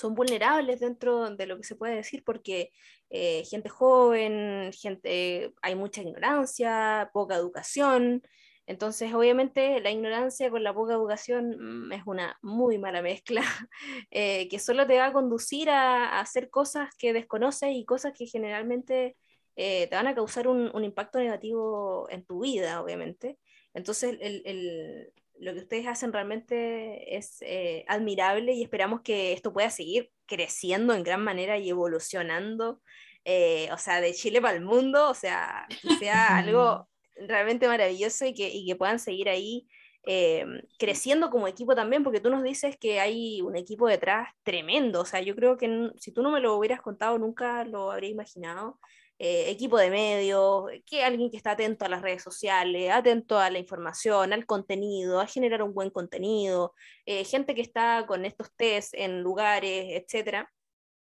son vulnerables dentro de lo que se puede decir porque eh, gente joven, gente, hay mucha ignorancia, poca educación. Entonces, obviamente, la ignorancia con la poca educación mm, es una muy mala mezcla, eh, que solo te va a conducir a, hacer cosas que desconoces y cosas que generalmente eh, te van a causar un, impacto negativo en tu vida, obviamente. Entonces, el, lo que ustedes hacen realmente es eh, admirable y esperamos que esto pueda seguir creciendo en gran manera y evolucionando, eh, o sea, de Chile para el mundo, o sea, que sea algo realmente maravilloso y que, y que puedan seguir ahí eh, creciendo como equipo también, porque tú nos dices que hay un equipo detrás tremendo, o sea, yo creo que si tú no me lo hubieras contado nunca lo habría imaginado. Eh, equipo de medios, que alguien que está atento a las redes sociales, atento a la información, al contenido, a generar un buen contenido, eh, gente que está con estos test en lugares, etc.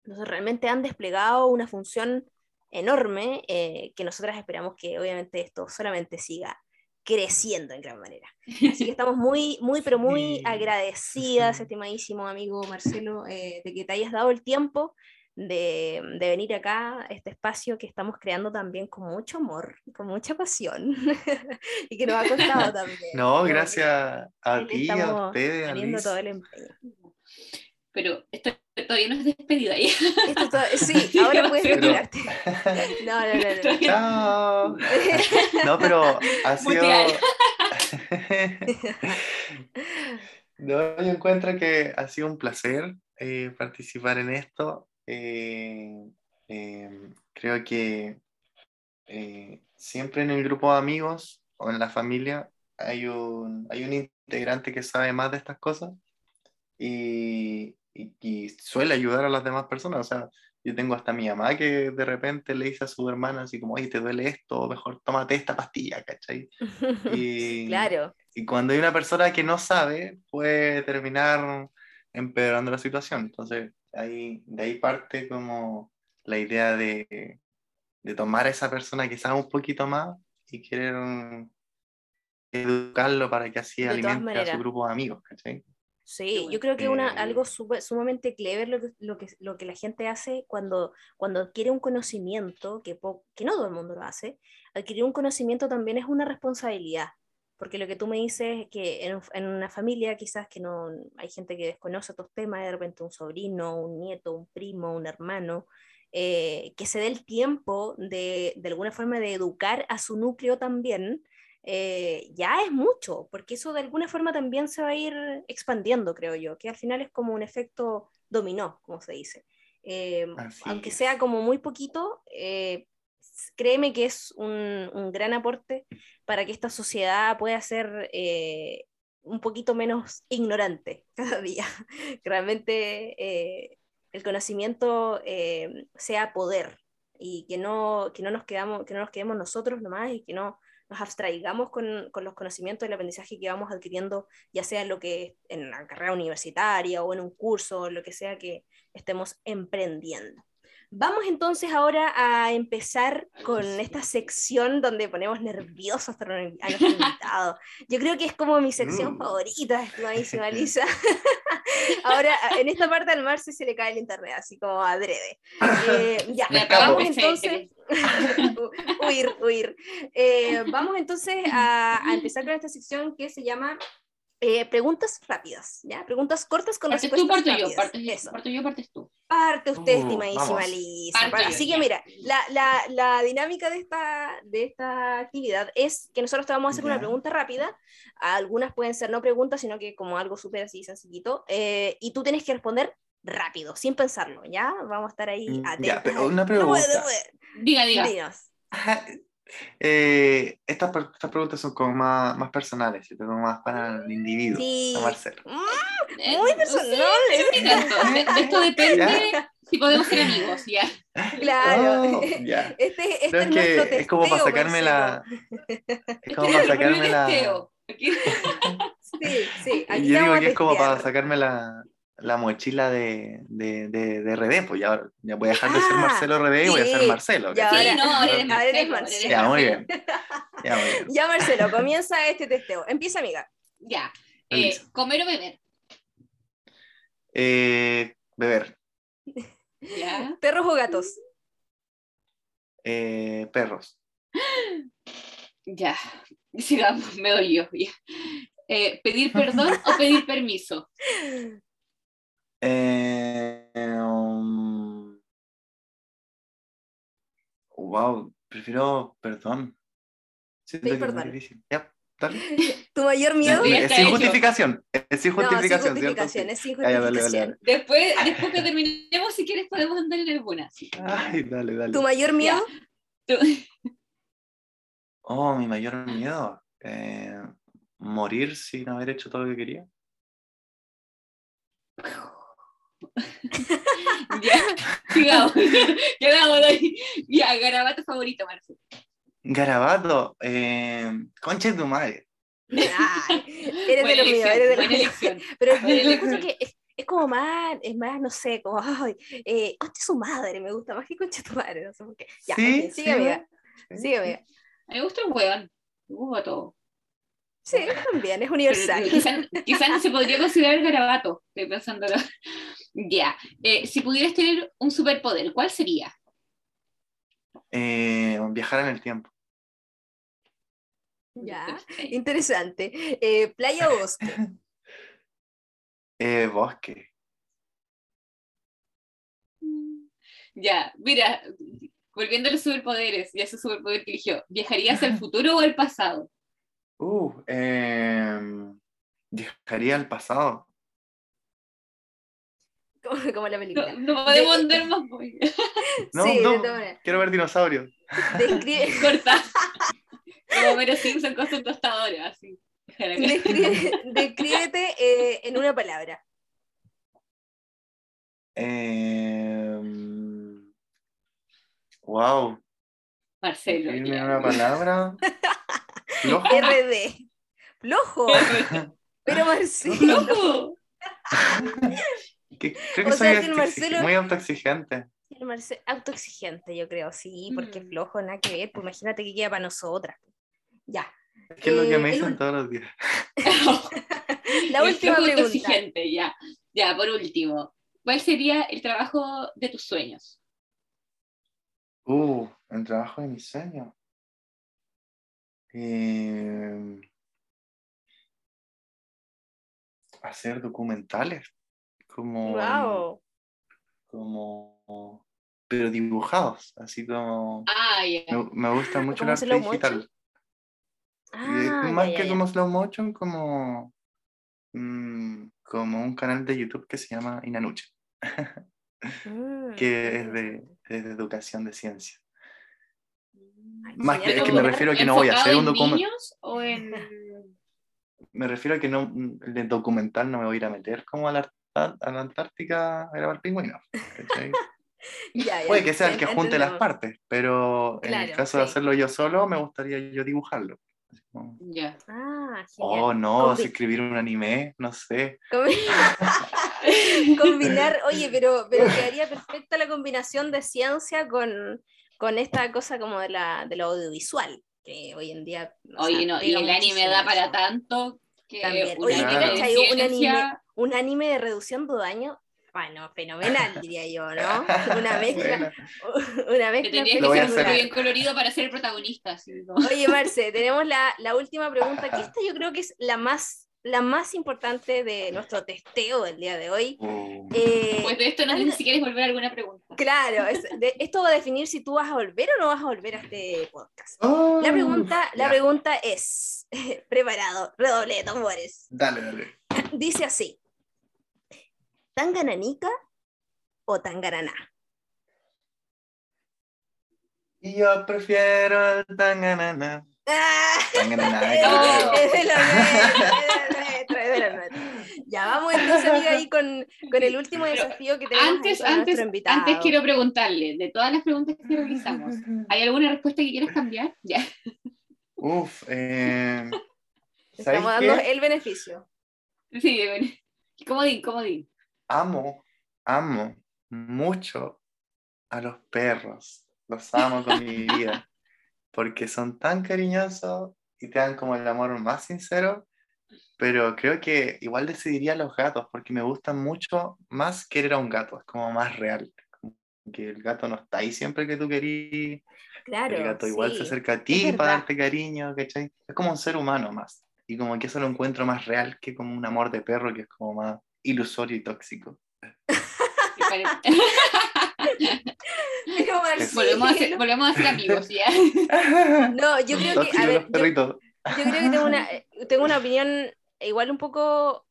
Entonces realmente han desplegado una función enorme eh, que nosotras esperamos que obviamente esto solamente siga creciendo en gran manera. Así que estamos muy, muy, pero muy agradecidas, estimadísimo amigo Marcelo, de que te hayas dado el tiempo de, venir acá, a este espacio que estamos creando también con mucho amor, con mucha pasión, y que nos ha costado también. No, gracias a ti, a ustedes, a todo el empeño. Pero esto todavía no es despedida ahí. sí, ahora puedes retirarte. No, no, no, no. Chao. No, pero ha sido... no, yo encuentro que ha sido un placer eh, participar en esto. Eh, em, creo que eh, siempre en el grupo de amigos o en la familia hay un, hay un integrante que sabe más de estas cosas y, y, suele ayudar a las demás personas. O sea, yo tengo hasta mi mamá que de repente le dice a su hermana así como, oye, te duele esto, mejor tómate esta pastilla, ¿cachai? Y, claro. Y cuando hay una persona que no sabe, puede terminar empeorando la situación. Entonces, ahí, de ahí parte como la idea de, de tomar a esa persona que sabe un poquito más y querer educarlo para que así alimente a su grupo de amigos. Sí, yo creo que una, algo sumamente clever lo que, lo, que, lo que la gente hace cuando, cuando adquiere un conocimiento, que, que no todo el mundo lo hace, adquirir un conocimiento también es una responsabilidad porque lo que tú me dices es que en, una familia quizás que no hay gente que desconoce estos temas, de repente un sobrino, un nieto, un primo, un hermano, eh, que se dé el tiempo de, de alguna forma de educar a su núcleo también, eh, ya es mucho, porque eso de alguna forma también se va a ir expandiendo, creo yo, que al final es como un efecto dominó, como se dice. Eh, aunque sea como muy poquito, créeme que es un, un, gran aporte para que esta sociedad pueda ser eh, un poquito menos ignorante cada día. Realmente eh, el conocimiento eh, sea poder y que no, que, no nos quedamos, que no nos quedemos nosotros nomás y que no nos abstraigamos con, con los conocimientos y el aprendizaje que vamos adquiriendo, ya sea lo que en la carrera universitaria o en un curso, o lo que sea que estemos emprendiendo. Vamos entonces ahora a empezar con esta sección donde ponemos nerviosos a nuestro invitado. Yo creo que es como mi sección mm. favorita, estimadísima Lisa. ahora, en esta parte al Marce se le cae el internet, así como adrede. Eh, ya, vamos entonces. huir, huir. Eh, vamos entonces a, a empezar con esta sección que se llama eh, preguntas rápidas, ¿ya? Preguntas cortas con respuestas tú, parto rápidas. Yo, partes, parto yo, partes tú. Parte usted, uh, estimadísima Lisa. Así que mira, la, la, la, dinámica de esta, de esta actividad es que nosotros te vamos a hacer una pregunta rápida. Algunas pueden ser no preguntas, sino que como algo súper así sencillito. Eh, y tú tienes que responder rápido, sin pensarlo, ¿ya? Vamos a estar ahí mm, atentos. Ya, pero una pregunta. Diga, diga. Eh, estas, estas, preguntas son como más, más personales, como más para el individuo, sí. Marcelo. Mm, muy personal. de, esto depende si podemos ser amigos, ya. Claro. Oh, ya. Este, este es, que es como para sacarme la. Es como para sacarme la. sí, sí. Aquí yo digo que es como para sacarme la, la mochila de, de, de, de pues ya, ya voy a dejar de ser ah, Marcelo RD y voy a ser Marcelo. Ya, sí, no, ahora eres Marcelo. Ya, muy bien. Ya, muy bien. ya, Marcelo, comienza este testeo. Empieza, amiga. Ya. Eh, ¿Comer o beber? Eh, beber. ¿Ya? ¿Perros o gatos? Eh, perros. Ya. Sigamos, me dolió. ya. Eh, ¿Pedir perdón o pedir permiso? Eh, um, wow, prefiero perdón. Siento Pedir que es muy perdón. difícil. Ya, dale. ¿Tu mayor miedo? Sí, Es sin justificación. Es sin No, sin justificación, justificación, Sí. es sin Ya, ya, dale, dale, justificación. Después, después que terminemos, si quieres, podemos andar en alguna. sí. Ay, dale, dale. ¿Tu mayor miedo? Tú- Oh, mi mayor miedo. eh, morir sin haber hecho todo lo que quería. Ya, sigamos. Quedamos ahí. Ya, garabato favorito, Marce. Garabato, eh, concha de tu madre. Ay, eres de Buena míos, elección, eres de míos. elección. Pero elección. encuentro que es, es como más, es más, no sé, como, ay, eh, concha su madre, me gusta más que concha tu madre, no sé por qué. Ya, Sí, en fin, sí, sigue, amiga, Sí. sigue, amiga. Me gusta el hueón. Me gusta todo. Sí, también, es universal. Quizás quizás no se podría considerar garabato. Estoy pensando. Ya. Eh, si pudieras tener un superpoder, ¿cuál sería? Eh, viajar en el tiempo. Ya, interesante. Eh, ¿Playa o bosque? Eh, bosque. Ya, mira, volviendo a los superpoderes y a ese superpoder que eligió, ¿viajarías al futuro o al pasado? Uh, eh, viajaría al pasado. Como, como la No, película. no podemos De- andar más. pues. No, sí, no, de todas maneras. quiero ver dinosaurios. Describe, Corta. Como Mero Simpson con su tostadora, así. describe- descríbete eh, en una palabra. Eh, wow. Marcelo. Dime ya. una palabra. Flojo. RD. Flojo. Pero Marcelo. No. Que- creo que O soy sea, Marcelo- muy autoexigente. El autoexigente, yo creo, sí, porque Mm. flojo nada que ver, pues imagínate que queda para nosotras. Ya. ¿Qué es lo que Eh, me dicen todos los días? La última pregunta. autoexigente, ya. Ya, por último. ¿Cuál sería el trabajo de tus sueños? Uh, el trabajo de mis sueños. Eh, hacer documentales. Como, Wow. como, pero dibujados, así como. Ah, ya. Me, me gusta mucho el ¿Como arte digital. Ah, más que como slow motion, como, mm, como un canal de YouTube que se llama Inanuche, Mm, que es de, es de educación de ciencia. Ay, Más que, es que me refiero a que no voy a hacer un ¿Enfocado en documental. niños o en...? Me refiero a que no, el documental no me voy a ir a meter como a la, A la Antártica a grabar pingüinos. ¿cachai? Ya, ya, Puede que sea el que junte las partes, pero en el Claro, caso de hacerlo yo solo, me gustaría yo dibujarlo. Así como, Ya. Ah, Oh, no, Combi- escribir un anime, no sé. combi- Combinar, oye, pero, pero quedaría perfecta la combinación de ciencia con, con esta cosa como de, la, de lo audiovisual, que hoy en día. Oye, sea, no, y el anime da para tanto que También. Oye, ¿te Claro. de cachai? Un anime, un anime de reducción de daño, bueno, fenomenal, diría yo, ¿no? Una mezcla, una que mezcla tendría que ser hacer. bien colorido para ser el protagonista. Oye, Marce, tenemos la, la última pregunta, que esta yo creo que es la más, la más importante de nuestro testeo del día de hoy. Eh, Pues de esto no sé si quieres volver a alguna pregunta. Claro, es- de- esto va a definir si tú vas a volver o no vas a volver a este podcast. oh, La pregunta, la pregunta es, preparado, redoble de tambores. Dale, dale. Dice así, ¿tangananica o tangaraná? Y yo prefiero el tanganana. ¡Ah! Tanganana, Es No. es de nuestro. Ya vamos entonces, amiga, ahí con, con el último desafío que tenemos Antes, ahí con antes, nuestro invitado. antes quiero preguntarle, de todas las preguntas que realizamos, ¿hay alguna respuesta que quieras cambiar? Ya. Uf, eh, Estamos ¿sabes dando qué? el beneficio. Sí, bueno. Comodín, comodín. Amo, amo mucho a los perros. Los amo con mi vida. Porque son tan cariñosos y te dan como el amor más sincero pero creo que igual decidiría los gatos porque me gustan mucho más querer a un gato, es como más real. que el gato no está ahí siempre que tú querís. Claro, el gato igual se acerca a ti para darte cariño, ¿cachai? Es como un ser humano más. Y como que eso lo encuentro más real que como un amor de perro que es como más ilusorio y tóxico. volvemos, a ser, volvemos a ser amigos, ¿ya? No, yo creo que. A ver, yo, yo, creo que tengo una, tengo una opinión igual un poco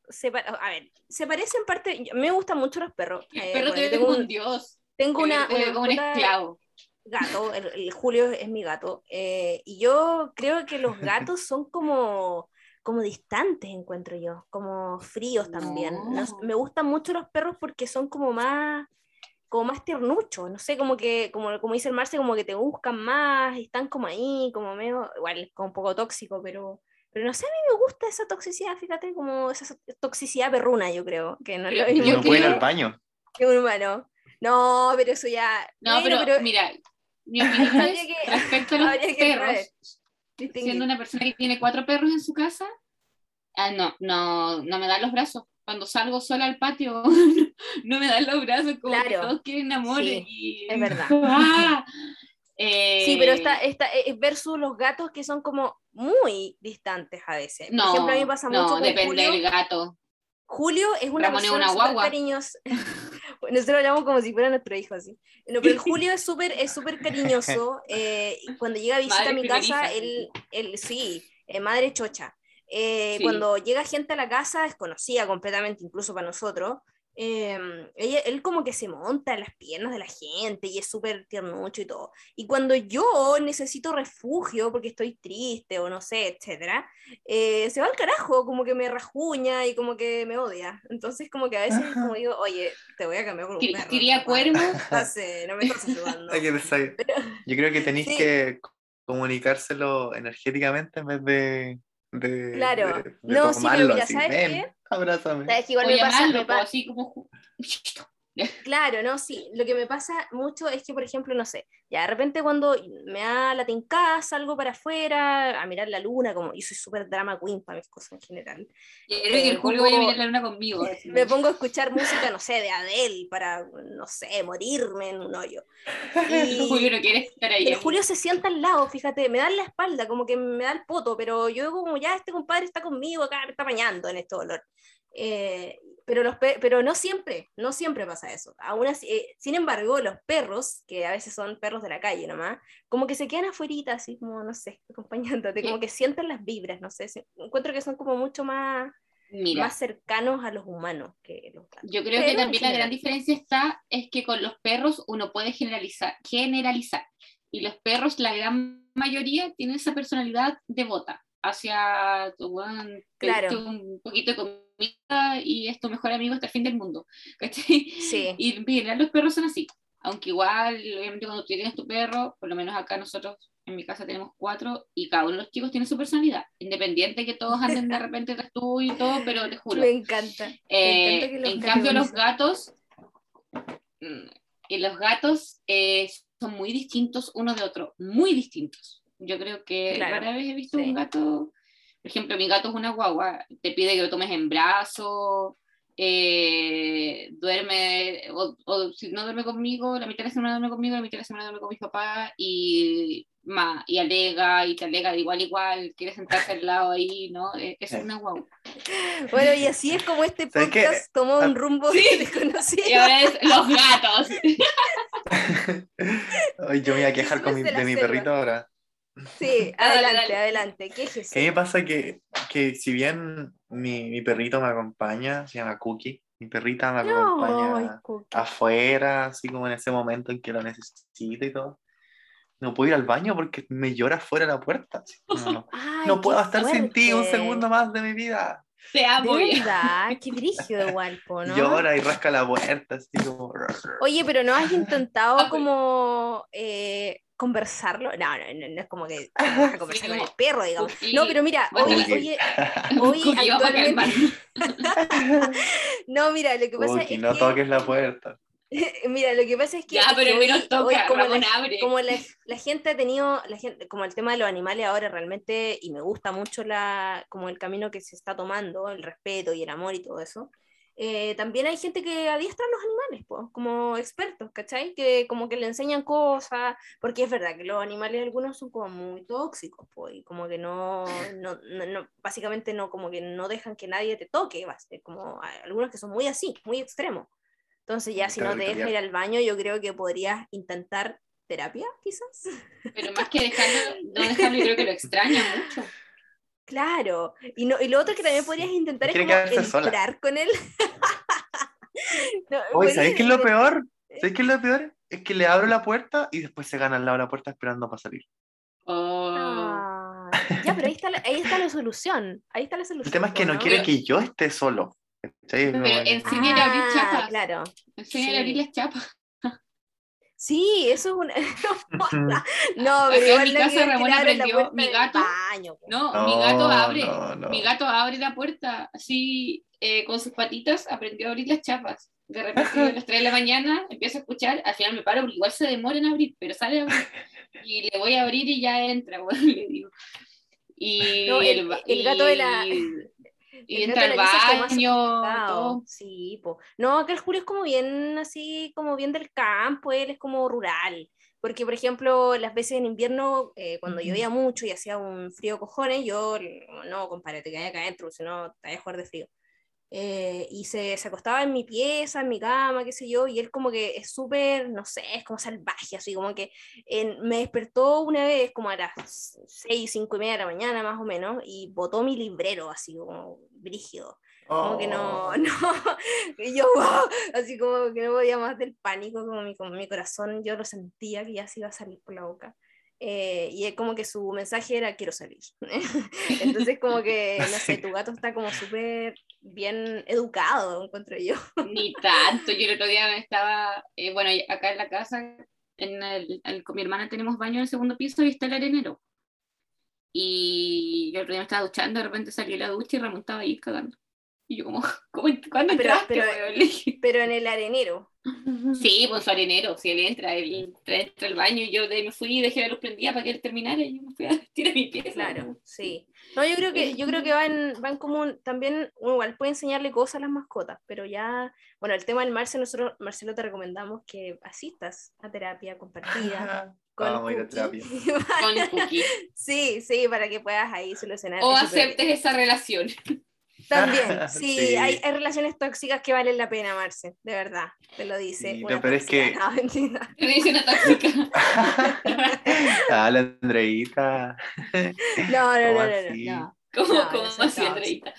a ver, se parece en parte, me gustan mucho los perros. El eh, perro te tengo un dios. Tengo una, como un esclavo. Gato, el, Julio es mi gato. Eh, y yo creo que los gatos son como, como distantes, encuentro yo, como fríos también. me gustan mucho los perros porque son como más como más tiernuchos, no sé, como que, como, como dice el Marce, como que te buscan más, y están como ahí, como medio, igual, como un poco tóxico, pero, pero no sé, a mí me gusta esa toxicidad, fíjate, como esa toxicidad perruna, yo creo. Que no lo Yo puedo ir al baño. Que un humano. No, pero eso ya. No, pero, mira, mi opinión es respecto a los perros. Siendo una persona que tiene cuatro perros en su casa, ah, no, no, no me dan los brazos. Cuando salgo sola al patio, no me dan los brazos, como claro. que todos quieren amor. y... Es verdad. ¡Ah! Sí, pero está, está eh, versus los gatos que son como muy distantes a veces. No, Por ejemplo, a mí pasa mucho no, depende del gato. Julio es una persona súper cariñosa. Nosotros lo hablamos como si fuera nuestro hijo, así. No, pero Julio es súper es súper cariñoso. Eh, cuando llega a visitar a mi casa, él, él sí, eh, madre chocha. Cuando llega gente a la casa, es conocida completamente, incluso para nosotros. Em, ella, él como que se monta en las piernas de la gente y es súper tiernucho y todo. Y cuando yo necesito refugio porque estoy triste o no sé, etcétera, eh, se va al carajo, como que me rajuña y como que me odia. Entonces como que a veces como digo, oye, te voy a cambiar por un perro. ¿Quería cuernos? No sé, no me estás ayudando. Yo creo que tenéis que comunicárselo energéticamente en vez de claro, no, sí, pero mira, ¿sabes qué? Abrázame. ¿Sabes? Igual me pasa, me pasa... así como... Claro, no, sí. Lo que me pasa mucho es que, por ejemplo, no sé, ya de repente cuando me da la tincada, salgo para afuera a mirar la luna, como yo soy súper drama queen para mis cosas en general. Quiero que el Julio vaya a mirar la luna conmigo. Me pongo a escuchar música, no sé, de Adele para, no sé, morirme en un hoyo. Y Julio no quiere estar ahí. El Julio se sienta al lado, fíjate, me da la espalda, como que me da el poto, pero yo como ya este compadre está conmigo acá, me está bañando en este dolor. Eh, pero, los pero no siempre, no siempre pasa eso. Aún así, eh, sin embargo, los perros, que a veces son perros de la calle nomás, como que se quedan afuera, así como, no sé, acompañándote, como que sienten las vibras, no sé, encuentro que son como mucho más, más cercanos a los humanos que los Yo creo que también la gran diferencia está, es que con los perros uno puede generalizar, generalizar, y los perros, la gran mayoría, tienen esa personalidad devota hacia claro. un poquito de y es tu mejor amigo hasta el fin del mundo. Sí. Y en general los perros son así. Aunque igual, obviamente cuando tú tienes tu perro, por lo menos acá nosotros en mi casa tenemos cuatro y cada uno de los chicos tiene su personalidad, independiente que todos anden de repente tras tú y todo, pero te juro. Me encanta. Eh, en cambio los gatos, mm, y los gatos eh, son muy distintos uno de otro, muy distintos. Yo creo que rara vez he visto un gato por ejemplo, mi gato es una guagua, te pide que lo tomes en brazos, eh, duerme, o, si no duerme conmigo, la mitad de la semana duerme conmigo, la mitad de la semana duerme con mis papás, y, ma, y alega, y te alega de igual igual, quiere sentarse al lado ahí, ¿no? Eh, es una guagua. Bueno, y así es como este podcast tomó un ah, rumbo ¿Sí? desconocido. Y ahora es los gatos. Hoy yo me voy a quejar con mi, de mi perrito ahora. Sí, adelante, adelante. ¿Qué es me pasa que, que si bien mi, mi, perrito me acompaña, se llama Cookie, mi perrita me acompaña afuera, así como en ese momento en que lo necesito y todo. No puedo ir al baño porque me llora afuera de la puerta. No, puedo estar sin ti un segundo más de mi vida. Te amo. De verdad, qué brillo de Walpo, ¿no? Llora y rasca la puerta, así como... Oye, pero ¿no has intentado como eh, conversarlo. No, no, no, es como que vas a conversar con el perro, digamos. No, pero mira, hoy, hoy, hoy actualmente... no, mira, lo que pasa es no toques la puerta. Mira, lo que pasa es que. Ya, pero hoy, menos toca, como, Ramón la, abre. como la, la gente ha tenido, la gente, como el tema de los animales ahora realmente, y me gusta mucho la, como el camino que se está tomando, el respeto y el amor y todo eso. eh, también hay gente que adiestra a los animales, pues, como expertos, ¿cachai? Que como que le enseñan cosas, porque es verdad que los animales algunos son como muy tóxicos, pues, y como que no, no, no, no- básicamente no, como que no dejan que nadie te toque, como algunos que son muy así, muy extremos. Entonces ya si no te deja ir al baño, yo creo que podrías intentar terapia, quizás. Pero más que dejarlo, no dejarlo, yo creo que lo extraña mucho. Claro. Y, no, y lo otro que también podrías intentar es como entrar con él. No, Oye, ¿sabéis qué es lo peor? ¿Sabéis qué es lo peor? Es que le abro la puerta y después se gana al lado de la puerta esperando para salir. Oh. Ah, ya, pero ahí está, la, ahí está la solución. Ahí está la solución. El tema es que no ¿no? quiere que yo esté solo. ¿Cachai? Enséñale a abrir Ah, chapas. Claro. Enséñale Sí. a abrir las chapas. Sí, eso es una. no, pero en igual mi no casa Ramón aprendió, mi gato- baño. No, No, mi gato abre. no, no. Mi gato abre la puerta así eh, con sus patitas, aprendió a abrir las chapas. De repente a las 3 de la mañana empiezo a escuchar, al final me paro porque igual se demora en abrir, pero sale a abrir. Y le voy a abrir y ya entra, bueno, le digo. Y No, el gato de la- y- entra al baño, todo. Sí, po. No, acá el Julio es como bien así, como bien del campo, él es como rural. Porque, por ejemplo, las veces en invierno, eh, cuando llovía mucho y hacía un frío cojones, yo, no, compadre, te caes acá adentro, si no, te vas a jugar de frío. Eh, y se, se acostaba en mi pieza, en mi cama, qué sé yo, y él como que es súper, no sé, es como salvaje, así como que me despertó una vez como a las seis, cinco y media de la mañana más o menos, y botó mi librero, así como brígido. Como que no, Oh. no, y yo, wow, así como que no podía más del pánico, como mi, como mi corazón, yo lo sentía que ya se iba a salir por la boca. Eh, y como que su mensaje era quiero salir. Entonces como que, no sé, tu gato está como súper bien educado, encuentro yo. Ni tanto. Yo el otro día estaba, eh, bueno, acá en la casa, en el- con mi hermana tenemos baño en el segundo piso y está el arenero. Y yo el otro día me estaba duchando, de repente salí de la ducha y Ramón estaba ahí cagando. Y yo como, ¿cómo, ¿cuándo Pero- entraste, pero- en el arenero. Sí, pues su arenero, si él entra, él entra, entra al baño y yo de me fui y dejé la luz prendida para que él terminara y yo me fui a tirar mi pieza. Claro, sí. No, yo creo que, yo creo que van, van como un- también, uno igual puede enseñarle cosas a las mascotas, pero ya, bueno, el tema del Marce, nosotros, Marcelo, te recomendamos que asistas a terapia compartida. con Vamos a ir a terapia. Con Cookie. sí, sí, para que puedas ahí solucionar. O aceptes esa relación. También, sí, Sí. Hay, hay relaciones tóxicas que valen la pena, Marce, de verdad, te lo dice. Sí, una no, pero es que- No, mentira. Me dice una tóxica. Dale, Andreita. No, no, no, ¿Cómo no, así? no, no. ¿Cómo, No, cómo así. Andreita?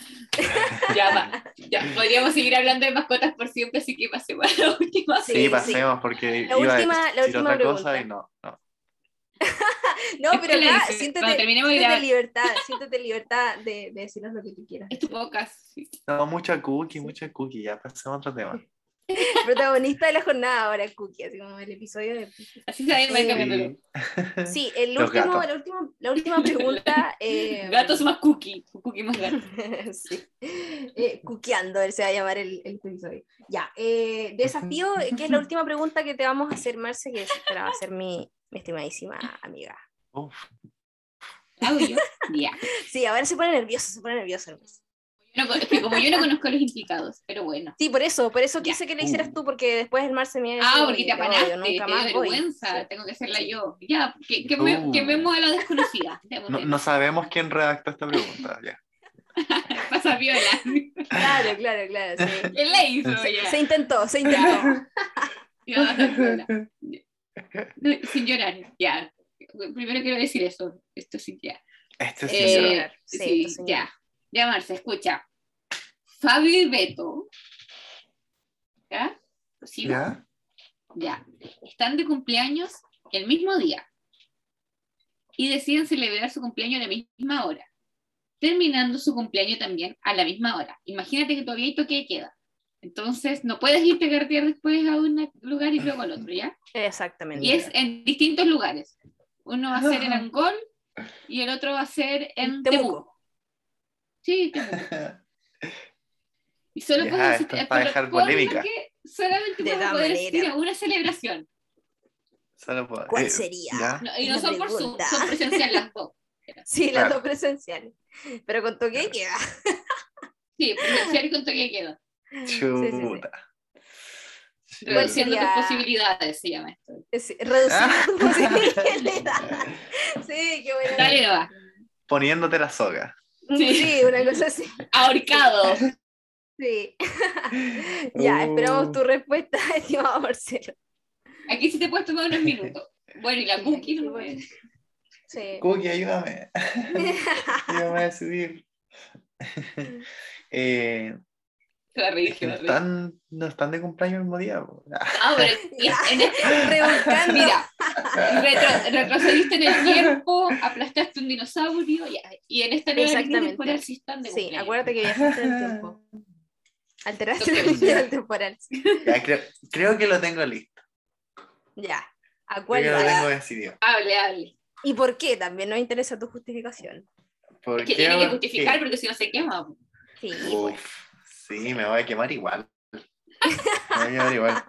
ya va. Ya, podríamos seguir hablando de mascotas por siempre, así que pasemos a la última. Sí, Sí, sí. pasemos porque La iba última- a la decir última otra cosa pregunta. y no, no. No, pero ¿Qué le acá, siéntete, terminemos de siéntete libertad, siéntete libertad de, de decirnos lo que tú quieras. Es tu podcast. No, mucha cookie, mucha cookie. Ya pasemos a otro tema. Protagonista de la jornada ahora, Cookie, así como el episodio de Así se va a ir Sí. el último, la, última, la última pregunta. eh, Gatos más cookie. Cookie más gato. sí. Eh, cuqueando, él se va a llamar el, el episodio. Ya, eh, desafío, que es la última pregunta que te vamos a hacer, Marce, que es- va a hacer mi, mi estimadísima amiga. Uf. Ya. Sí, ahora se pone nervioso, se pone nervioso. No es que como yo no conozco a los implicados, pero bueno. Sí, por eso, por eso quise que le hicieras tú, porque después el Marce me iba a Ah, porque te "Oye, apanaste, te nunca dio más voy". vergüenza, Sí. tengo que hacerla yo. Ya, que, que, me- Uh. quememos a la desconocida. no, no sabemos quién redactó esta pregunta. Ya. Pasa viola. Claro, claro, claro. Sí. ¿Quién la hizo Se, ya? se intentó, se intentó. No, Sin llorar, ya. Primero quiero decir eso. Esto sí, ya. Este es Eh. Sí, sí, esto sí ya. Ya, Marce, escucha. Fabio y Beto. ¿Ya? ¿Sí? ¿Ya? Ya. Están de cumpleaños el mismo día. Y deciden celebrar su cumpleaños a la misma hora. Terminando su cumpleaños también a la misma hora. Imagínate que todavía hay toque de queda. Entonces, no puedes irte a cartear después a un lugar y luego al otro, ¿ya? Exactamente. Y es en distintos lugares. Uno va a ser en Angol y el otro va a ser en Temuco. Temuco. Sí, Temuco. Y solo Ya, puedes es para dejar polémica. que- solamente De puedo todas poder asistir a una celebración. Solo puedo- ¿Cuál eh, sería? ¿ya? No, y no son por Zoom, son presenciales las dos. Sí, las Claro. dos presenciales. Pero con toque queda. Sí, presencial y con toque quedo. Chuta. Sí. Reduciendo sería? tus posibilidades, se llama esto. Es- Reduciendo tu posibilidad. Sí, qué buena. Dale, va. Poniéndote la soga. Sí. Sí, una cosa así. Ahorcado. Sí. ya, esperamos Uh. tu respuesta, estimado Marcelo. Aquí sí te puedes tomar unos minutos. Bueno, y la Sí, cookie no sí, me- Sí. Cookie, ayúdame. ayúdame a decidir. eh, es que no están, no están de cumpleaños el mismo día. po. Ah, pero en este, mira, retro- retrocediste en el tiempo, aplastaste un dinosaurio y, y en esta Exactamente. temporal sí están de Sí, cumpleaños. acuérdate que viajaste en el tiempo. Alteraste la línea temporal. Ya, creo, creo que lo tengo listo. Ya. ¿A Creo que lo tengo decidido. Hable, hable. ¿Y por qué? También nos interesa tu justificación. ¿Por Es que qué? tiene que Porque- justificar porque si no se quema. Sí, pues. Sí, me voy a quemar igual. Me voy a quemar igual.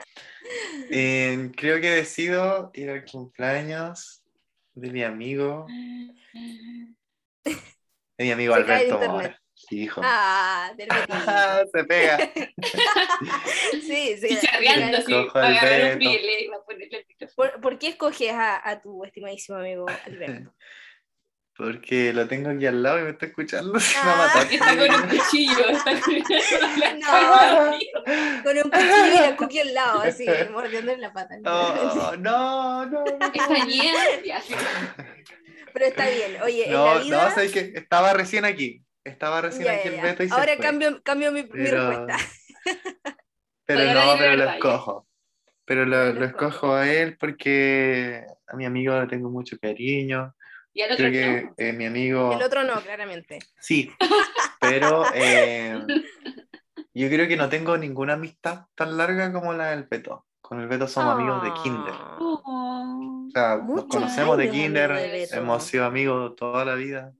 Eh, creo que decido ir al cumpleaños de mi amigo, de mi amigo Se Alberto. Mora. Hijo. Ah, del. Se pega. Sí, sí. Un va a ponerle el micrófono. ¿Por, por qué escoges a, a tu estimadísimo amigo Alberto? Porque lo tengo aquí al lado y me está escuchando. Se va a Ah. matar. Está con un cuchillo, está No. Con un cuchillo y la cookie al lado, así, mordiendo en la pata. No, no, no. no. Pero está bien. Oye, en No, la vida. no, sé que estaba recién aquí. Estaba recién Ya, aquí ya, el. Beto y se Ahora fue. cambio, cambio mi, mi Pero- respuesta. Pero no, pero lo escojo. Pero lo, Lo lo escojo a él porque a mi amigo le tengo mucho cariño. Y al otro Creo que no. eh, mi amigo... El otro no, claramente. Sí, pero eh, yo creo que no tengo ninguna amistad tan larga como la del Beto. Con el Beto somos amigos de kinder. Ah. Oh. O sea, nos conocemos de kinder, de hemos sido amigos toda la vida.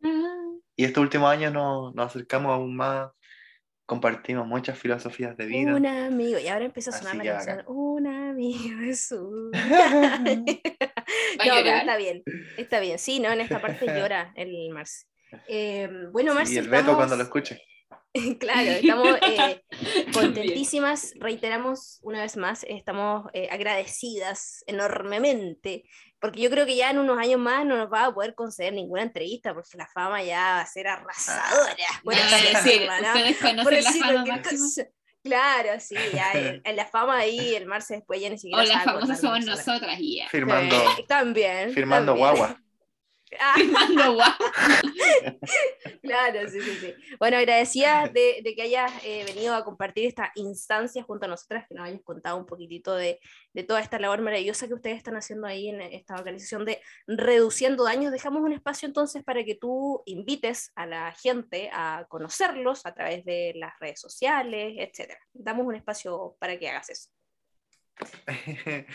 Y estos últimos años nos, nos acercamos aún más, compartimos muchas filosofías de vida. Un amigo. Y ahora empieza a sonar la canción. Un amigo de su. ¿Va a no, pero está bien. Está bien. Sí, no, en esta parte llora el Marce. Eh, bueno, Marce. y el Beto estamos- cuando lo escuche. Claro, estamos eh, contentísimas, reiteramos una vez más, estamos eh, agradecidas enormemente, porque yo creo que ya en unos años más no nos va a poder conceder ninguna entrevista, porque la fama ya va a ser arrasadora, por No, decir, decirlo, ¿no? Por la decir fama. Claro, sí, ya en, en la fama ahí el Marce después ya ni siquiera O las famosas somos nosotras. ya. Firmando, Sí, también. firmando también. guagua. Ah, guau. Claro, sí, sí, sí. Bueno, agradecida de, de que hayas eh, venido a compartir esta instancia junto a nosotras, que nos hayas contado un poquitito de, de toda esta labor maravillosa que ustedes están haciendo ahí en esta organización de Reduciendo Daños. Dejamos un espacio entonces para que tú invites a la gente a conocerlos a través de las redes sociales, etc. Damos un espacio para que hagas eso.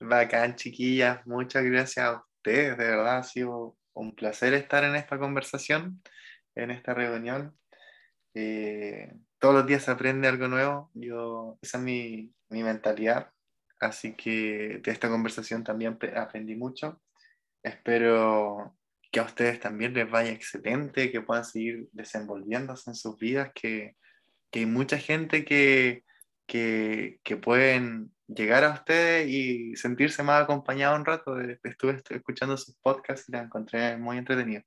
Bacán, chiquillas. Muchas gracias a ustedes. De verdad ha sido un placer estar en esta conversación, en esta reunión. Eh, todos los días se aprende algo nuevo. Yo, esa es mi, mi mentalidad. Así que de esta conversación también aprendí mucho. Espero que a ustedes también les vaya excelente, que puedan seguir desenvolviéndose en sus vidas, que, que hay mucha gente que, que, que pueden llegar a ustedes y sentirse más acompañado un rato. Eh, Estuve est- escuchando sus podcasts y la encontré muy entretenido.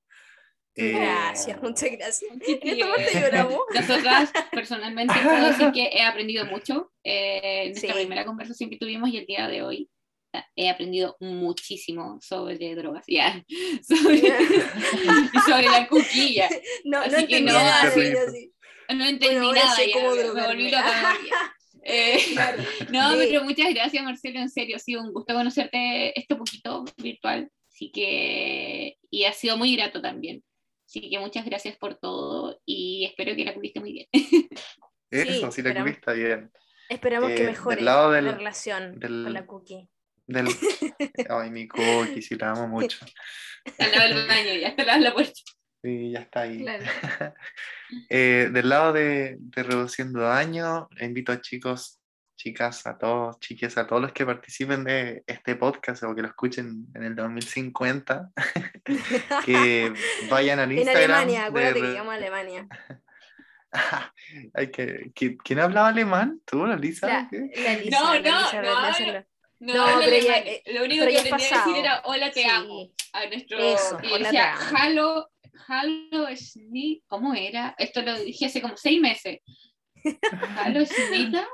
Eh, Gracias, muchas gracias. Esta parte bien. lloramos. Nosotras, personalmente, puedo decir que he aprendido mucho eh, en esta Sí. primera conversación que tuvimos y el día de hoy eh, he aprendido muchísimo sobre drogas, ya, sobre, y sobre la cuquilla. No, no Así que entendía no, nada, qué sí, rico. sí. No entendí Bueno, nada, ya, me- volví loca. Eh, Claro. no, Sí. pero muchas gracias, Marcelo, en serio, ha sido un gusto conocerte este poquito virtual, así que, y ha sido muy grato también. Así que muchas gracias por todo y espero que la cubiste muy bien. Eso, Sí, sí, la esperamos. cubiste bien. Esperamos Eh, que del mejore lado del- la relación del- con la cookie. Del... Ay, mi cookie, sí, la amo mucho. Al lado del baño, ya te lavas la puerta. Sí, ya está ahí. Claro. Eh, del lado de, de Reduciendo Daño, invito a chicos chicas, a todos, chiques, a todos los que participen de este podcast o que lo escuchen en el 2050, que vayan al Instagram. En Alemania, acuérdate que llegamos a Alemania. Hay que, ¿Quién hablaba alemán? ¿Tú, la Lisa? La, Lisa no, no, no, no, no, pero ya, lo único que aprendí a decir era hola te amo a nuestro Eso, y decía halo, halo ¿cómo era? Esto lo dije hace como seis meses. Halo Smita,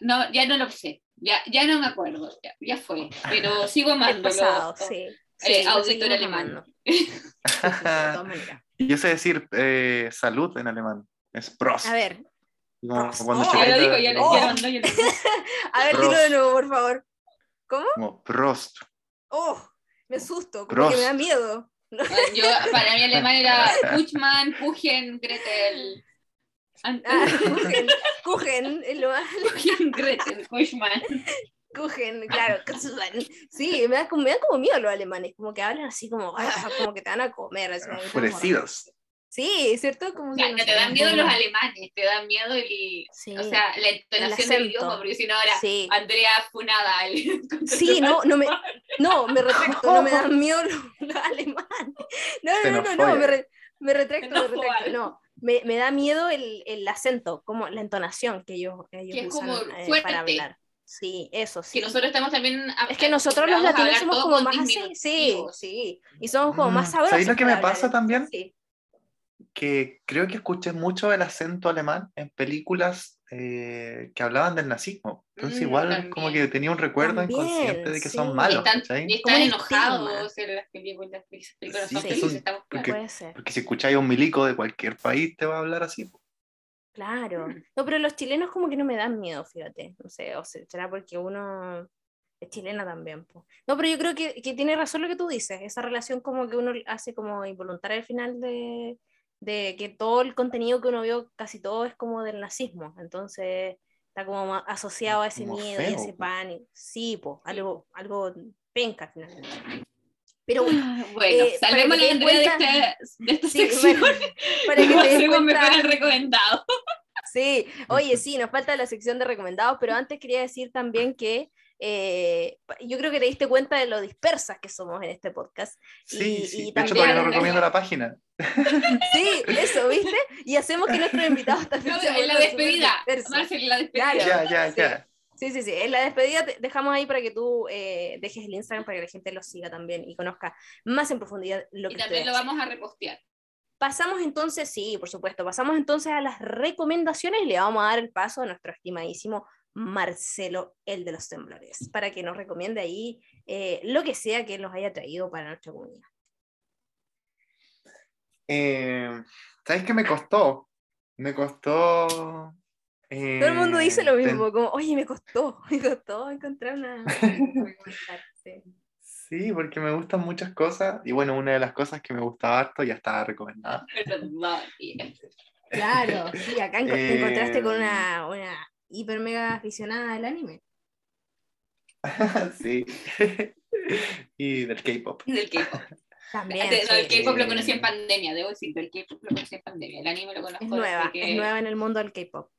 no, ya no lo sé, ya, ya no me acuerdo, ya, ya fue, pero sigo amando sí, sí, auditor alemán. Yo sé decir eh, salud en alemán, es Prost. A ver. Cuando oh, ya lo digo, ya lo, oh. ya ya lo A ver, dilo de nuevo, por favor. ¿Cómo? Como Prost. Oh, me asusto, como que me da miedo. Yo, para mí alemán era Kuchmann, Kuchen, Gretel. Ah, Kuchen, Kuchen, lo Kuchen, Gretel, Kuchmann. Kuchen, claro, Sí, me da, me da como miedo los alemanes, como que hablan así como, ah, como que te van a comer. Así, Enfurecidos. Sí, ¿cierto? Como que no te dan miedo los alemanes, te dan miedo el, o sea, la entonación del idioma, porque si no ahora Andrea Funada. sí, no, no me, no, me retracto, no me dan miedo los, alemanes. No, no, no, no, me, me retracto, me retracto, no. Me, me, da miedo el, el, acento, como la entonación que ellos, ellos que es usan como eh, para hablar. Sí, eso sí. Que nosotros estamos también. Es que nosotros los latinos somos como más así, sí, sí. Y somos como más sabrosos. ¿Sabéis lo que me pasa también? Sí que creo que escuché mucho el acento alemán en películas eh, que hablaban del nazismo. Entonces, mm, igual, como que tenía un recuerdo inconsciente de que son malos. Y están, enojados en las películas. porque, porque, si escucháis a un milico de cualquier país, te va a hablar así. Claro. No, pero los chilenos, como que no me dan miedo, fíjate. No sé, o será porque uno es chilena también. No, pero yo creo que, que, tiene razón lo que tú dices, esa relación como que uno hace como involuntaria al final de, de que todo el contenido que uno vio, casi todo es como del nazismo, entonces está como asociado a ese miedo y ese pánico. Sí, pues, algo, algo penca finalmente. Pero bueno, bueno eh, salvemos la Andrea de esta, de esta sí, sección. Bueno, para que te cuenta... el recomendado. Sí, oye, sí, nos falta la sección de recomendados, pero antes quería decir también que eh, yo creo que te diste cuenta de lo dispersas que somos en este podcast. Sí, y, sí. Y de hecho todavía no recomiendo la página. Sí, eso, ¿viste? Y hacemos que nuestros invitados también no, en la despedida, Marcel, la despedida. ya, ya, ya. Sí, sí, sí. En la despedida dejamos ahí para que tú eh, dejes el Instagram para que la gente lo siga también y conozca más en profundidad lo y que Y también lo vamos a repostear. Pasamos entonces, sí, por supuesto, pasamos entonces a las recomendaciones y le vamos a dar el paso a nuestro estimadísimo Marcelo, el de los temblores, para que nos recomiende ahí eh, lo que sea que nos haya traído para nuestra comunidad. Eh, ¿Sabes qué me costó? Me costó... Todo el mundo dice lo mismo, como, oye, me costó, me costó encontrar una... sí. porque me gustan muchas cosas, y bueno, una de las cosas que me gustaba harto ya estaba recomendada. Claro, sí, acá te encontraste con una, una hiper mega aficionada al anime. sí. y del K-pop. Del K-pop. También. el K-pop lo conocí en pandemia, debo decir, el K-pop lo conocí en pandemia. El anime lo conozco. Es nueva, es nueva en el mundo del K-pop.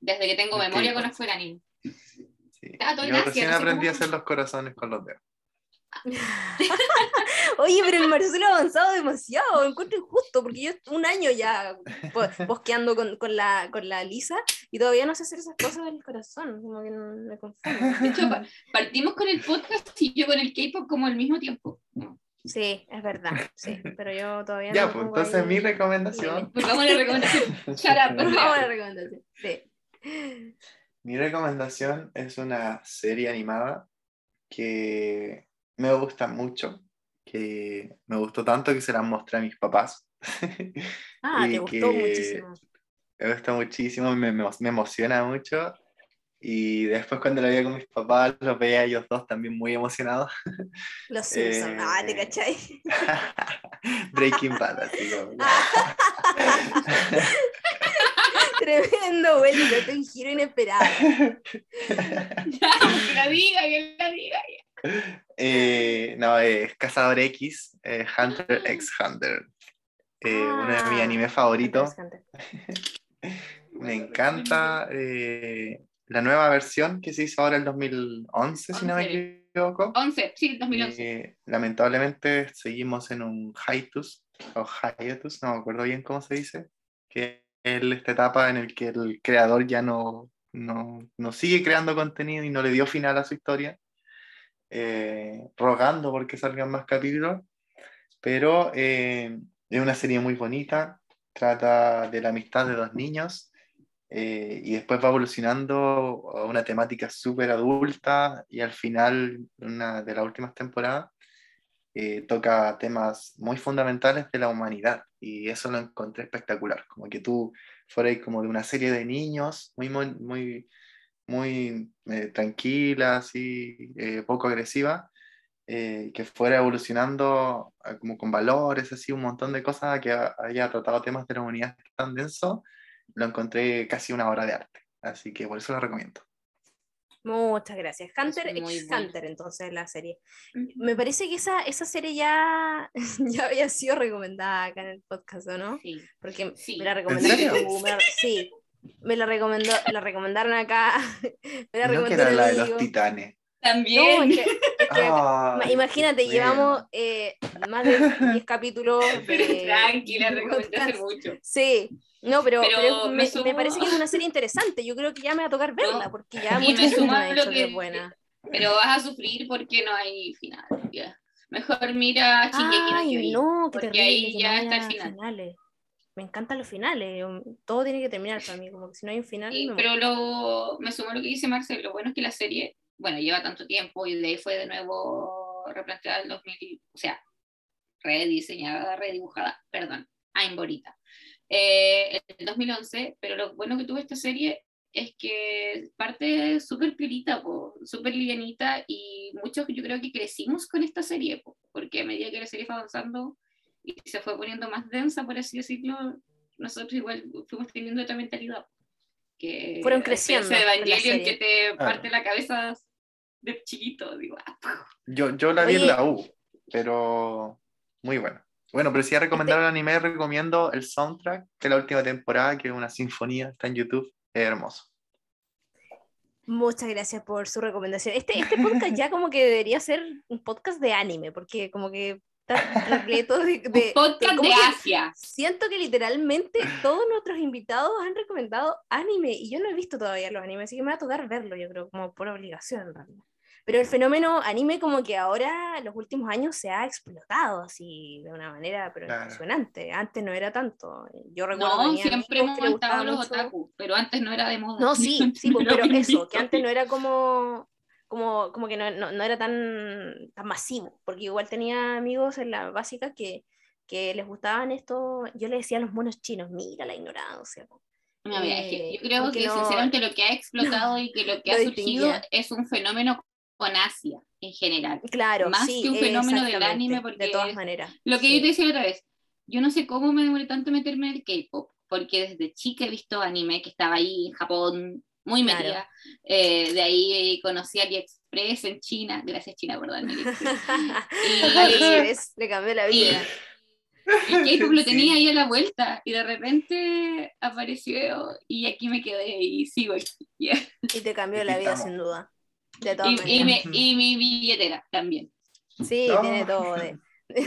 Desde que tengo memoria conozco el anime. Sí. Ah, Yo recién aprendí a hacer los corazones con los dedos. Oye, pero el Marcelo ha avanzado demasiado, encuentro injusto, porque yo un año ya bosqueando con, con, la, con la Lisa y todavía no sé hacer esas cosas del corazón, como que no me confundo. De hecho, partimos con el podcast y yo con el K-pop como al mismo tiempo. Sí, es verdad, sí, pero yo todavía ya, no. Ya, pues entonces mi recomendación. Pues vamos a la recomendación. vamos a la recomendación, sí. Mi recomendación es una serie animada que me gusta mucho, que me gustó tanto que se la mostré a mis papás. Ah, te gustó muchísimo. Me gusta muchísimo, me, me, emociona mucho. Y después cuando la veía con mis papás, los veía ellos dos también muy emocionados. Los Simpsons, ah, ¿te eh, cachai? Breaking Bad, así como. Tremendo, vuelto, un giro inesperado. ya, que la diga, que la diga. Eh, no, es Cazador X, eh, Hunter x Hunter. Eh, uno de mis ah, animes favoritos. Me encanta la nueva versión que se hizo ahora en 2011, si no me equivoco. 11, sí, 2011. Eh, lamentablemente seguimos en un hiatus, o hiatus, no me acuerdo bien cómo se dice, que es esta etapa en la que el creador ya no, no, no, sigue creando contenido y no le dio final a su historia, eh, rogando porque salgan más capítulos, pero eh, es una serie muy bonita, trata de la amistad de dos niños eh, y después va evolucionando a una temática súper adulta y al final, una de las últimas temporadas, eh, toca temas muy fundamentales de la humanidad. Y eso lo encontré espectacular, como que tú fueras como de una serie de niños muy, muy, muy, eh, tranquilas y poco agresiva, que fuera evolucionando como con valores, así un montón de cosas, que haya tratado temas de la humanidad tan denso lo encontré casi una hora de arte. Así que por eso lo recomiendo. Muchas gracias. Hunter x Hunter, entonces, la serie. Me parece que esa, esa serie ya, ya había sido recomendada acá en el podcast, ¿no? Sí. Porque me la recomendaron sí. Me la, recomendó, la recomendaron acá. Me la no que era la de los titanes. También. Ah, imagínate, llevamos eh, más de 10 capítulos. De, Tranquila, recomendé hace mucho. Sí, no, pero, me, me, parece que es una serie interesante. Yo creo que ya me va a tocar verla, porque ya mucha gente me ha dicho que, es buena. Pero vas a sufrir porque no hay final. Mejor mira Shingeki no no, porque ahí ya está el final. Finales. Me encantan los finales. Todo tiene que terminar para mí, como que si no hay un final. Sí, pero lo, me sumo a lo que dice Marcelo. Lo bueno es que la serie, bueno, lleva tanto tiempo y de ahí fue de nuevo replanteada en 2000, o sea, rediseñada, redibujada, perdón, en bonita eh, en 2011, pero lo bueno que tuvo esta serie es que parte súper piolita, súper livianita y muchos yo creo que crecimos con esta serie, porque a medida que la serie fue avanzando y se fue poniendo más densa, por así decirlo, nosotros igual fuimos teniendo otra mentalidad. Que Fueron creciendo. que te parte la cabeza de chiquito, digo. Ah, yo, yo la vi en la U, pero muy buena. Bueno, pero si a recomendar el anime, recomiendo el soundtrack de la última temporada, que es una sinfonía, está en YouTube, es hermoso. Muchas gracias por su recomendación. Este, este podcast ya como que debería ser un podcast de anime, porque como que está repleto de... de podcast de, Asia. Siento que literalmente todos nuestros invitados han recomendado anime y yo no he visto todavía los animes, así que me va a tocar verlo, yo creo, como por obligación en realidad. Pero el fenómeno anime como que ahora, los últimos años, se ha explotado así de una manera pero impresionante. Antes no era tanto. Yo recuerdo no, siempre hemos estado los otaku, pero antes no era de moda. No, sí, sí, pues, pero eso, que antes no era como, como, como que no, no, no, era tan, tan masivo, porque igual tenía amigos en la básica que, que les gustaban esto, yo le decía a los monos chinos, mira la ignorancia. No, mira, es que eh, yo creo que sinceramente lo que ha explotado y que lo que ha surgido es un fenómeno con Asia en general. Claro, más que un fenómeno del anime, porque de todas maneras. Lo que yo te decía otra vez, yo no sé cómo me demoré tanto meterme en el K-pop, porque desde chica he visto anime que estaba ahí en Japón, muy metida. Eh, de ahí conocí a AliExpress en China, gracias China por darme AliExpress le cambió la vida. Y K-pop lo tenía ahí a la vuelta y de repente apareció y aquí me quedé y sigo aquí. Y te cambió la vida sin duda y, mi billetera también. Sí, tiene todo. De...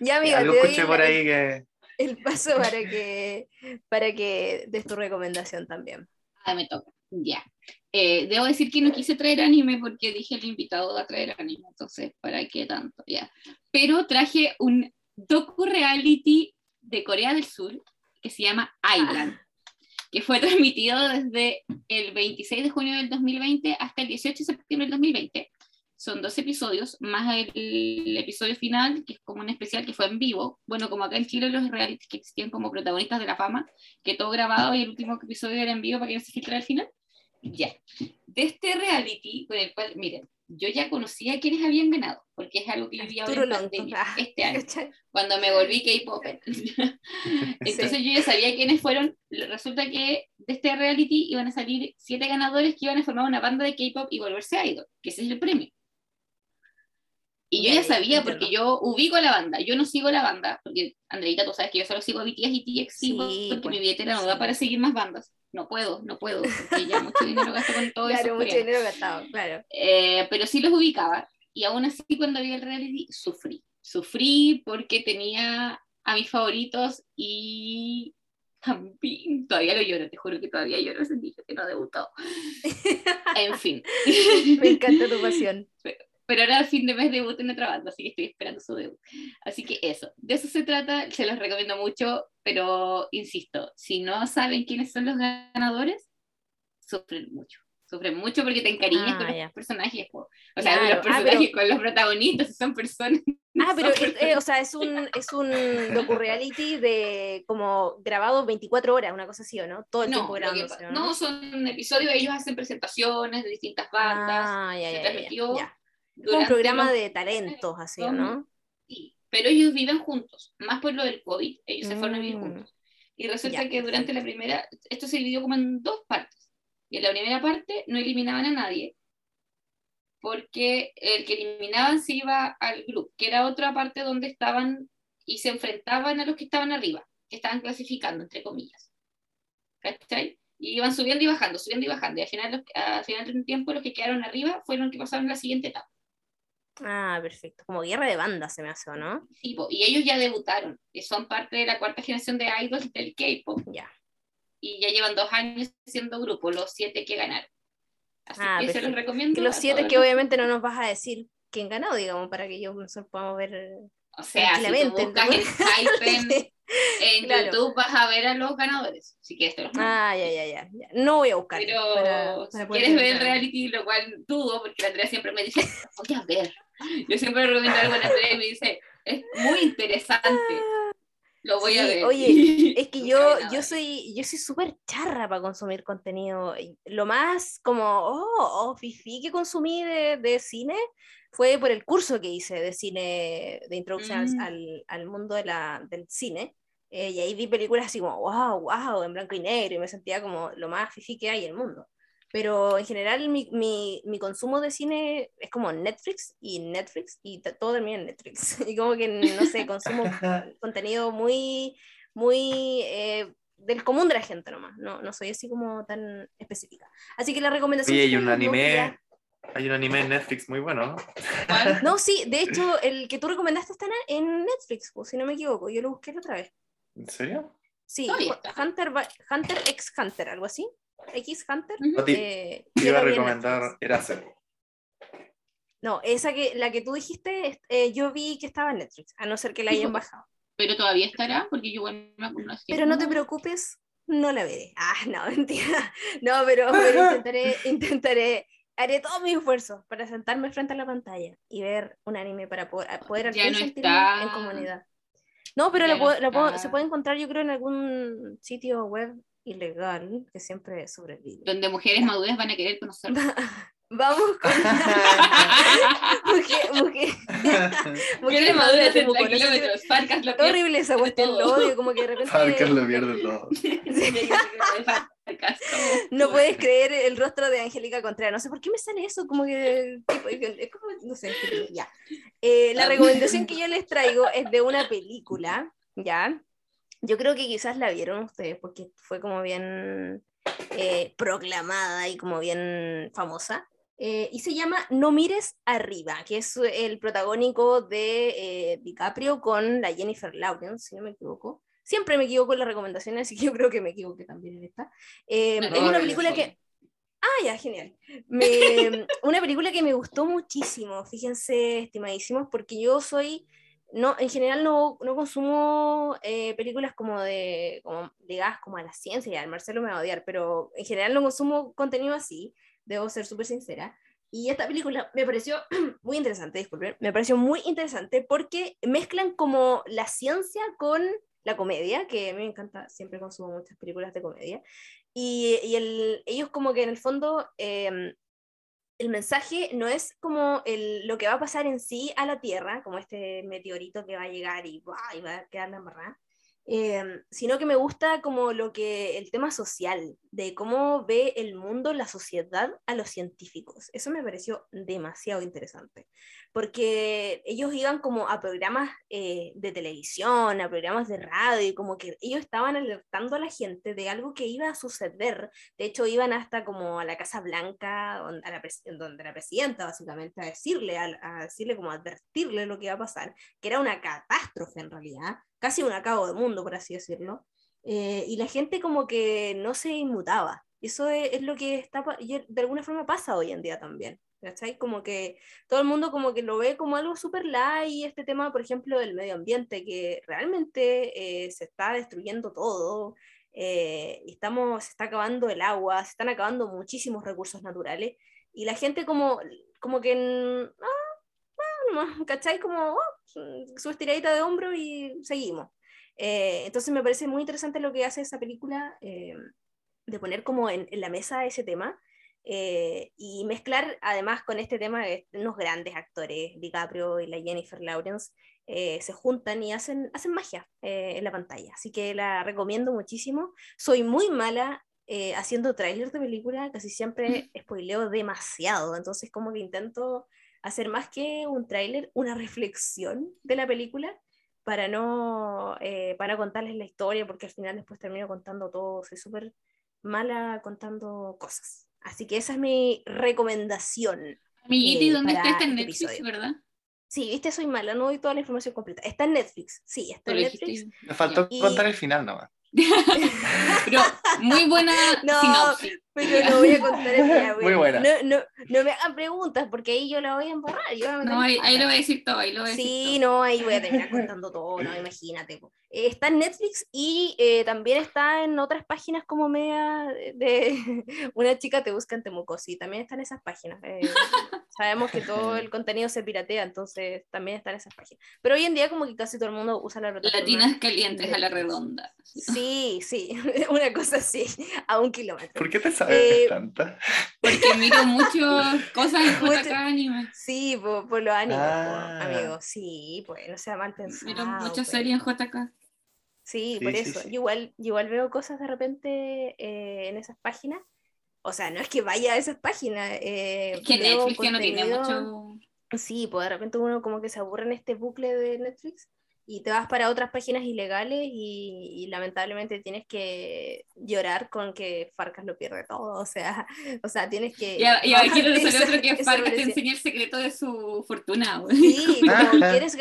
ya, amigo, te escuché por ahí que... el paso para que, para que des tu recomendación también. Ah, me toca, ya. Eh, debo decir que no quise traer anime porque dije el invitado a traer anime, entonces, ¿para qué tanto? Ya. Pero traje un docu-reality de Corea del Sur que se llama Island que fue transmitido desde el 26 de junio del 2020 hasta el 18 de septiembre del 2020. Son dos episodios, más el, episodio final, que es como un especial que fue en vivo. Bueno, como acá en Chile los realities que existían como protagonistas de la fama, que todo grabado y el último episodio era en vivo para que no se filtrara al final. Ya. De este reality, con el cual, miren, yo ya conocía quiénes habían ganado, porque es algo que yo vi ahora en pandemia, ah, este año, cuando me volví K-pop. Entonces yo ya sabía quiénes fueron. Resulta que de este reality iban a salir siete ganadores que iban a formar una banda de K-pop y volverse idol, que ese es el premio. Y yo ya sabía, porque yo ubico a la banda, yo no sigo la banda, porque Andreita, tú sabes que yo solo sigo a BTS y TXT, porque mi billetera no da para seguir más bandas. no puedo, no puedo, porque ya mucho dinero gasto con todo claro, eso. mucho dinero gastado, claro. Eh, pero sí los ubicaba, y aún así cuando vi el reality, sufrí. Sufrí porque tenía a mis favoritos y también, todavía lo lloro, te juro que todavía lloro ese niño que no debutó. en fin. Me encanta tu pasión. Pero ahora al fin de mes debut en otra banda, así que estoy esperando su debut. Así que eso, de eso se trata, se los recomiendo mucho, pero insisto, si no saben quiénes son los ganadores, sufren mucho. Sufren mucho porque te encariñas Ah, con los personajes, po. o sea, Claro. los Ah, personajes pero- con los protagonistas, son personas. Ah, pero eh, o sea, es un, es un docu-reality de como grabado 24 horas, una cosa así, ¿o no? Todo el No, tiempo lo que grabándose, pa- ¿o ¿no? no, son episodios, ellos hacen presentaciones de distintas bandas. Ah, se transmitió. Como un programa los- de talentos, así, ¿o ¿no? Sí, pero ellos viven juntos, más por lo del COVID, ellos se fueron a vivir Mm. juntos. Y resulta Ya, que durante la primera, esto se dividió como en dos partes. Y en la primera parte no eliminaban a nadie, porque el que eliminaban se iba al grupo, que era otra parte donde estaban y se enfrentaban a los que estaban arriba, que estaban clasificando, entre comillas. ¿Cachai? Y iban subiendo y bajando, subiendo y bajando. Y al final, los- al final de un tiempo, los que quedaron arriba fueron los que pasaron a la siguiente etapa. Ah, perfecto. Como guerra de bandas se me hace, ¿o ¿no? Sí, y ellos ya debutaron, son parte de la cuarta generación de idols del K-pop, Ya. y ya llevan dos años siendo grupo, los siete que ganaron. Así Ah, que se los recomiendo. Que los siete todos que obviamente no nos vas a decir quién ganó, digamos, para que yo nosotros podamos ver O sea, si tú buscas el hype en, en Claro. YouTube, vas a ver a los ganadores. Si quieres, te los mando. Ah, ya, ya, ya, ya. No voy a buscar. Pero para- si para poder quieres ver el reality, lo cual dudo, porque la Andrea siempre me dice, voy a ver. Yo siempre recomiendo algo a la Andrea y me dice, es muy interesante. Lo voy a Sí, ver. oye, Es que yo, yo soy, yo soy súper charra para consumir contenido. Lo más como, oh, oh fifi que consumí de, de cine fue por el curso que hice de cine, de introducción al- Mm. al, al mundo de la, del cine. eh, y ahí vi películas así como, wow, wow, en blanco y negro, y me sentía como lo más fifi que hay en el mundo. Pero en general mi, mi, mi consumo de cine es como Netflix y Netflix y todo termina en Netflix. Y como que, no sé, consumo contenido muy, muy eh, del común de la gente nomás. No, no soy así como tan específica. Así que la recomendación... Que hay un anime, ya- hay un anime en Netflix muy bueno, ¿no? No, sí, de hecho, el que tú recomendaste está en Netflix, pues, si no me equivoco. Yo lo busqué la otra vez. ¿En serio? Sí. Hunter, Hunter x Hunter, algo así. X Hunter. Eh, te iba a recomendar. No, esa que, la que tú dijiste, es- eh, yo vi que estaba en Netflix, a no ser que la Sí, hayan pues. bajado. Pero todavía estará, porque yo igual no la así Pero no te preocupes, no la veré. Ah, no, mentira. No, pero, pero intentaré, intentaré, haré todo mi esfuerzo para sentarme frente a la pantalla y ver un anime para poder, poder Ya fin no sentirme está. en comunidad. No, pero Ya la no puedo- la puedo- está. se puede encontrar yo creo en algún sitio web ilegal que siempre sobrevive. Donde mujeres maduras van a querer conocer. Vamos con mujer, mujer, mujeres Mujeres maduras de kilómetros, Farcas lo pierde Horrible esa cuestión, lo todo. odio, como que de repente Farcas lo pierde todo. No puedes creer el rostro de Angélica Contreras. No sé por qué me sale eso, como que. tipo, es como, no sé, ya. Eh, la Ah. recomendación que yo les traigo es de una película, ¿ya? Yo creo que quizás la vieron ustedes porque fue como bien eh, proclamada y como bien famosa. Eh, y se llama No mires arriba, que es el protagónico de eh, DiCaprio con la Jennifer Lawrence, si no me equivoco. Siempre me equivoco en las recomendaciones, así que yo creo que me equivoqué también en esta. Eh, No, es una película que... Ah, ya, genial. Me- una película que me gustó muchísimo, fíjense, estimadísimos, porque yo soy, no, en general no, no consumo eh, películas como de, como ligadas como a la ciencia, ya, el Marcelo me va a odiar, pero en general no consumo contenido así, debo ser súper sincera. Y esta película me pareció muy interesante, disculpen, me pareció muy interesante porque mezclan como la ciencia con la comedia, que a mí me encanta, siempre consumo muchas películas de comedia, y, y el, ellos como que en el fondo em, el mensaje no es como el, lo que va a pasar en sí a la Tierra, como este meteorito que va a llegar y, ¡buah! y va a quedar la Em, sino que me gusta como lo que el tema social, de cómo ve el mundo, la sociedad a los científicos. Eso me pareció demasiado interesante, porque ellos iban como a programas eh, de televisión, a programas de radio, y como que ellos estaban alertando a la gente de algo que iba a suceder. De hecho, iban hasta como a la Casa Blanca, donde, a la, donde la presidenta básicamente, a decirle, a, a decirle como advertirle lo que iba a pasar, que era una catástrofe en realidad casi un acabo de mundo, por así decirlo. Eh, y la gente como que no se inmutaba. Eso es, lo que está, de alguna forma pasa hoy en día también. ¿Cachai? Como que todo el mundo como que lo ve como algo súper light y este tema, por ejemplo, del medio ambiente, que realmente eh, se está destruyendo todo, eh, estamos, se está acabando el agua, se están acabando muchísimos recursos naturales, y la gente como, como que, ah, ah ¿cachai? Como, oh, su estiradita de hombro y seguimos. Eh, entonces me parece muy interesante lo que hace esa película, eh, de poner como en, la mesa ese tema eh, y mezclar además con este tema de unos grandes actores, DiCaprio y la Jennifer Lawrence, se juntan y hacen, hacen magia en la pantalla. Así que la recomiendo muchísimo. Soy muy mala haciendo trailers de película, casi siempre spoileo demasiado, entonces como que intento hacer más que un tráiler, una reflexión de la película para no eh, para contarles la historia, porque al final después termino contando todo, soy súper mala contando cosas. Así que esa es mi recomendación. Amiguiti, eh, ¿dónde está? Está en este Netflix, ¿verdad? Sí, viste, soy mala, no doy toda la información completa. Está en Netflix, sí, está en Netflix. Me faltó contar el final nomás. Pero muy buena no, sinopsis. Pero lo voy a contar el día, Muy buena. No, no, no, me hagan preguntas porque ahí yo la voy a embarrar. Yo no, ahí, ahí, lo voy a decir todo. Ahí lo voy a sí, decir no, ahí voy a terminar contando todo, no, imagínate. Eh, está en Netflix y eh, también está en otras páginas como media de, una chica te busca en Temuco, sí, también están esas páginas. Eh, sabemos que todo el contenido se piratea, entonces también están esas páginas. Pero hoy en día como que casi todo el mundo usa la plataforma. Latinas calientes a la redonda. Sí, sí, una cosa así, a un kilómetro. ¿Por qué te sabes tanta? Porque miro mucho cosas en JK Anime. Sí, por, por los animes, ah. amigos, sí, pues no sea mal pensado. Miro muchas series en JK. Sí, por eso. igual, igual veo cosas de repente eh, en esas páginas. O sea, no es que vaya a esas páginas. Eh, es que Netflix no tiene mucho. Sí, pues de repente uno como que se aburre en este bucle de Netflix y te vas para otras páginas ilegales y, lamentablemente tienes que llorar con que Farcas lo pierde todo, o sea, o sea tienes que... Y, aquí no otro que Farcas te enseña el secreto de su fortuna. Sí, como quieres,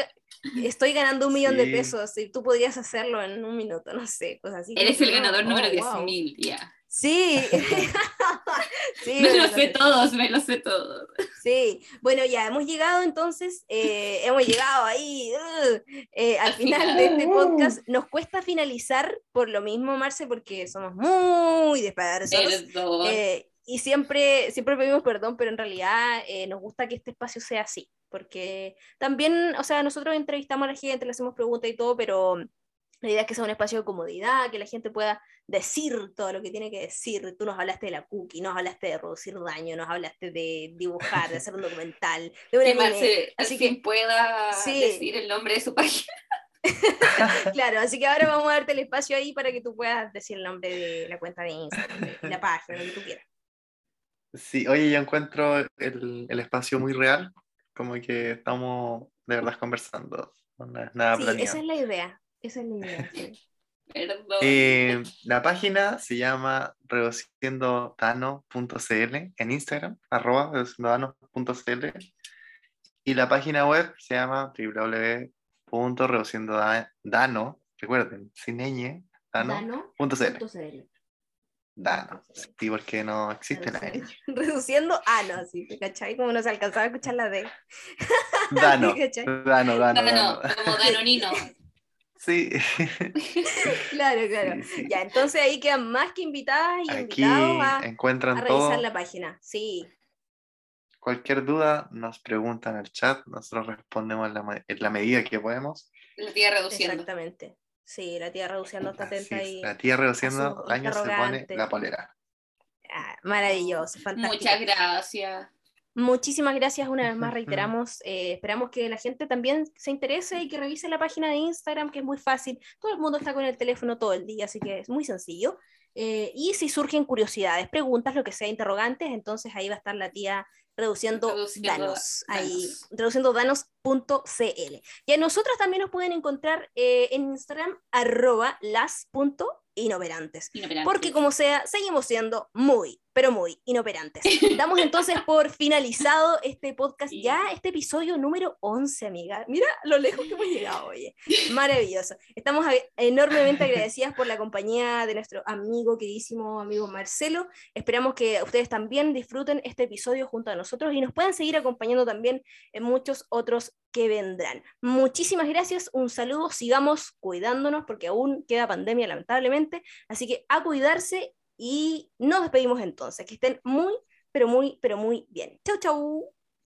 estoy ganando un millón de pesos y tú podrías hacerlo en un minuto, no sé, cosas así. Eres el ganador número 10.000, ya. Sí. sí me lo sé todos, me lo sé todos. Sí, bueno, ya hemos llegado entonces, eh, hemos llegado ahí uh, eh, al final de este podcast. Nos cuesta finalizar por lo mismo, Marce, porque somos muy despedazados. Eh, y siempre, siempre pedimos perdón, pero en realidad nos gusta que este espacio sea así porque también, o sea, nosotros entrevistamos a la gente, le hacemos preguntas y todo, pero la idea es que sea un espacio de comodidad, que la gente pueda decir todo lo que tiene que decir. Tú nos hablaste de la cookie, nos hablaste de reducir daño, nos hablaste de dibujar, de hacer un documental, de una así que pueda decir el nombre de su página. claro, así que ahora vamos a darte el espacio ahí para que tú puedas decir el nombre de la cuenta de Instagram, de la página, lo que tú quieras. Sí, oye, yo encuentro el, el espacio muy real, como que estamos de verdad conversando. nada sí, esa es la idea. Esa es la idea. Perdón. Eh, la página se llama reduciendodano.cl en Instagram, arroba reduciendodano.cl. Y la página web se llama www.reduciendodano, recuerden, sin ñ, dano.cl. Dano, sí, porque no existe la N. Reduciendo ah, no, sí, ¿cachai? Como no se alcanzaba a escuchar la D. Dano, Dano, Dano, Dano. como Danonino. Sí. claro, claro. Ya, entonces ahí quedan más que invitadas y invitados a, encuentran a revisar la página. Sí. Cualquier duda nos preguntan en el chat, nosotros respondemos en la, en la medida que podemos. La tía reduciendo. Exactamente. Sí, la tía reduciendo está atenta y. La tía reduciendo años se pone la polera. Ah, maravilloso, fantástico. Muchas gracias. Muchísimas gracias una vez más, reiteramos. Eh, esperamos que la gente también se interese y que revise la página de Instagram, que es muy fácil. Todo el mundo está con el teléfono todo el día, así que es muy sencillo. Eh, y si surgen curiosidades, preguntas, lo que sea, interrogantes, entonces ahí va a estar la tía reduciendo, danos, ahí, reduciendo danos.cl. Y a nosotros también nos pueden encontrar eh, en Instagram, arroba las.cl inoperantes. Porque como sea, seguimos siendo muy, pero muy inoperantes. Damos entonces por finalizado este podcast, ya este episodio número 11, amiga. Mira lo lejos que hemos llegado, oye. Maravilloso. Estamos enormemente agradecidas por la compañía de nuestro amigo, queridísimo amigo Marcelo. Esperamos que ustedes también disfruten este episodio junto a nosotros y nos puedan seguir acompañando también en muchos otros que vendrán. Muchísimas gracias, un saludo, sigamos cuidándonos porque aún queda pandemia lamentablemente, así que a cuidarse y nos despedimos entonces, que estén muy, pero muy, pero muy bien. Chau, chau.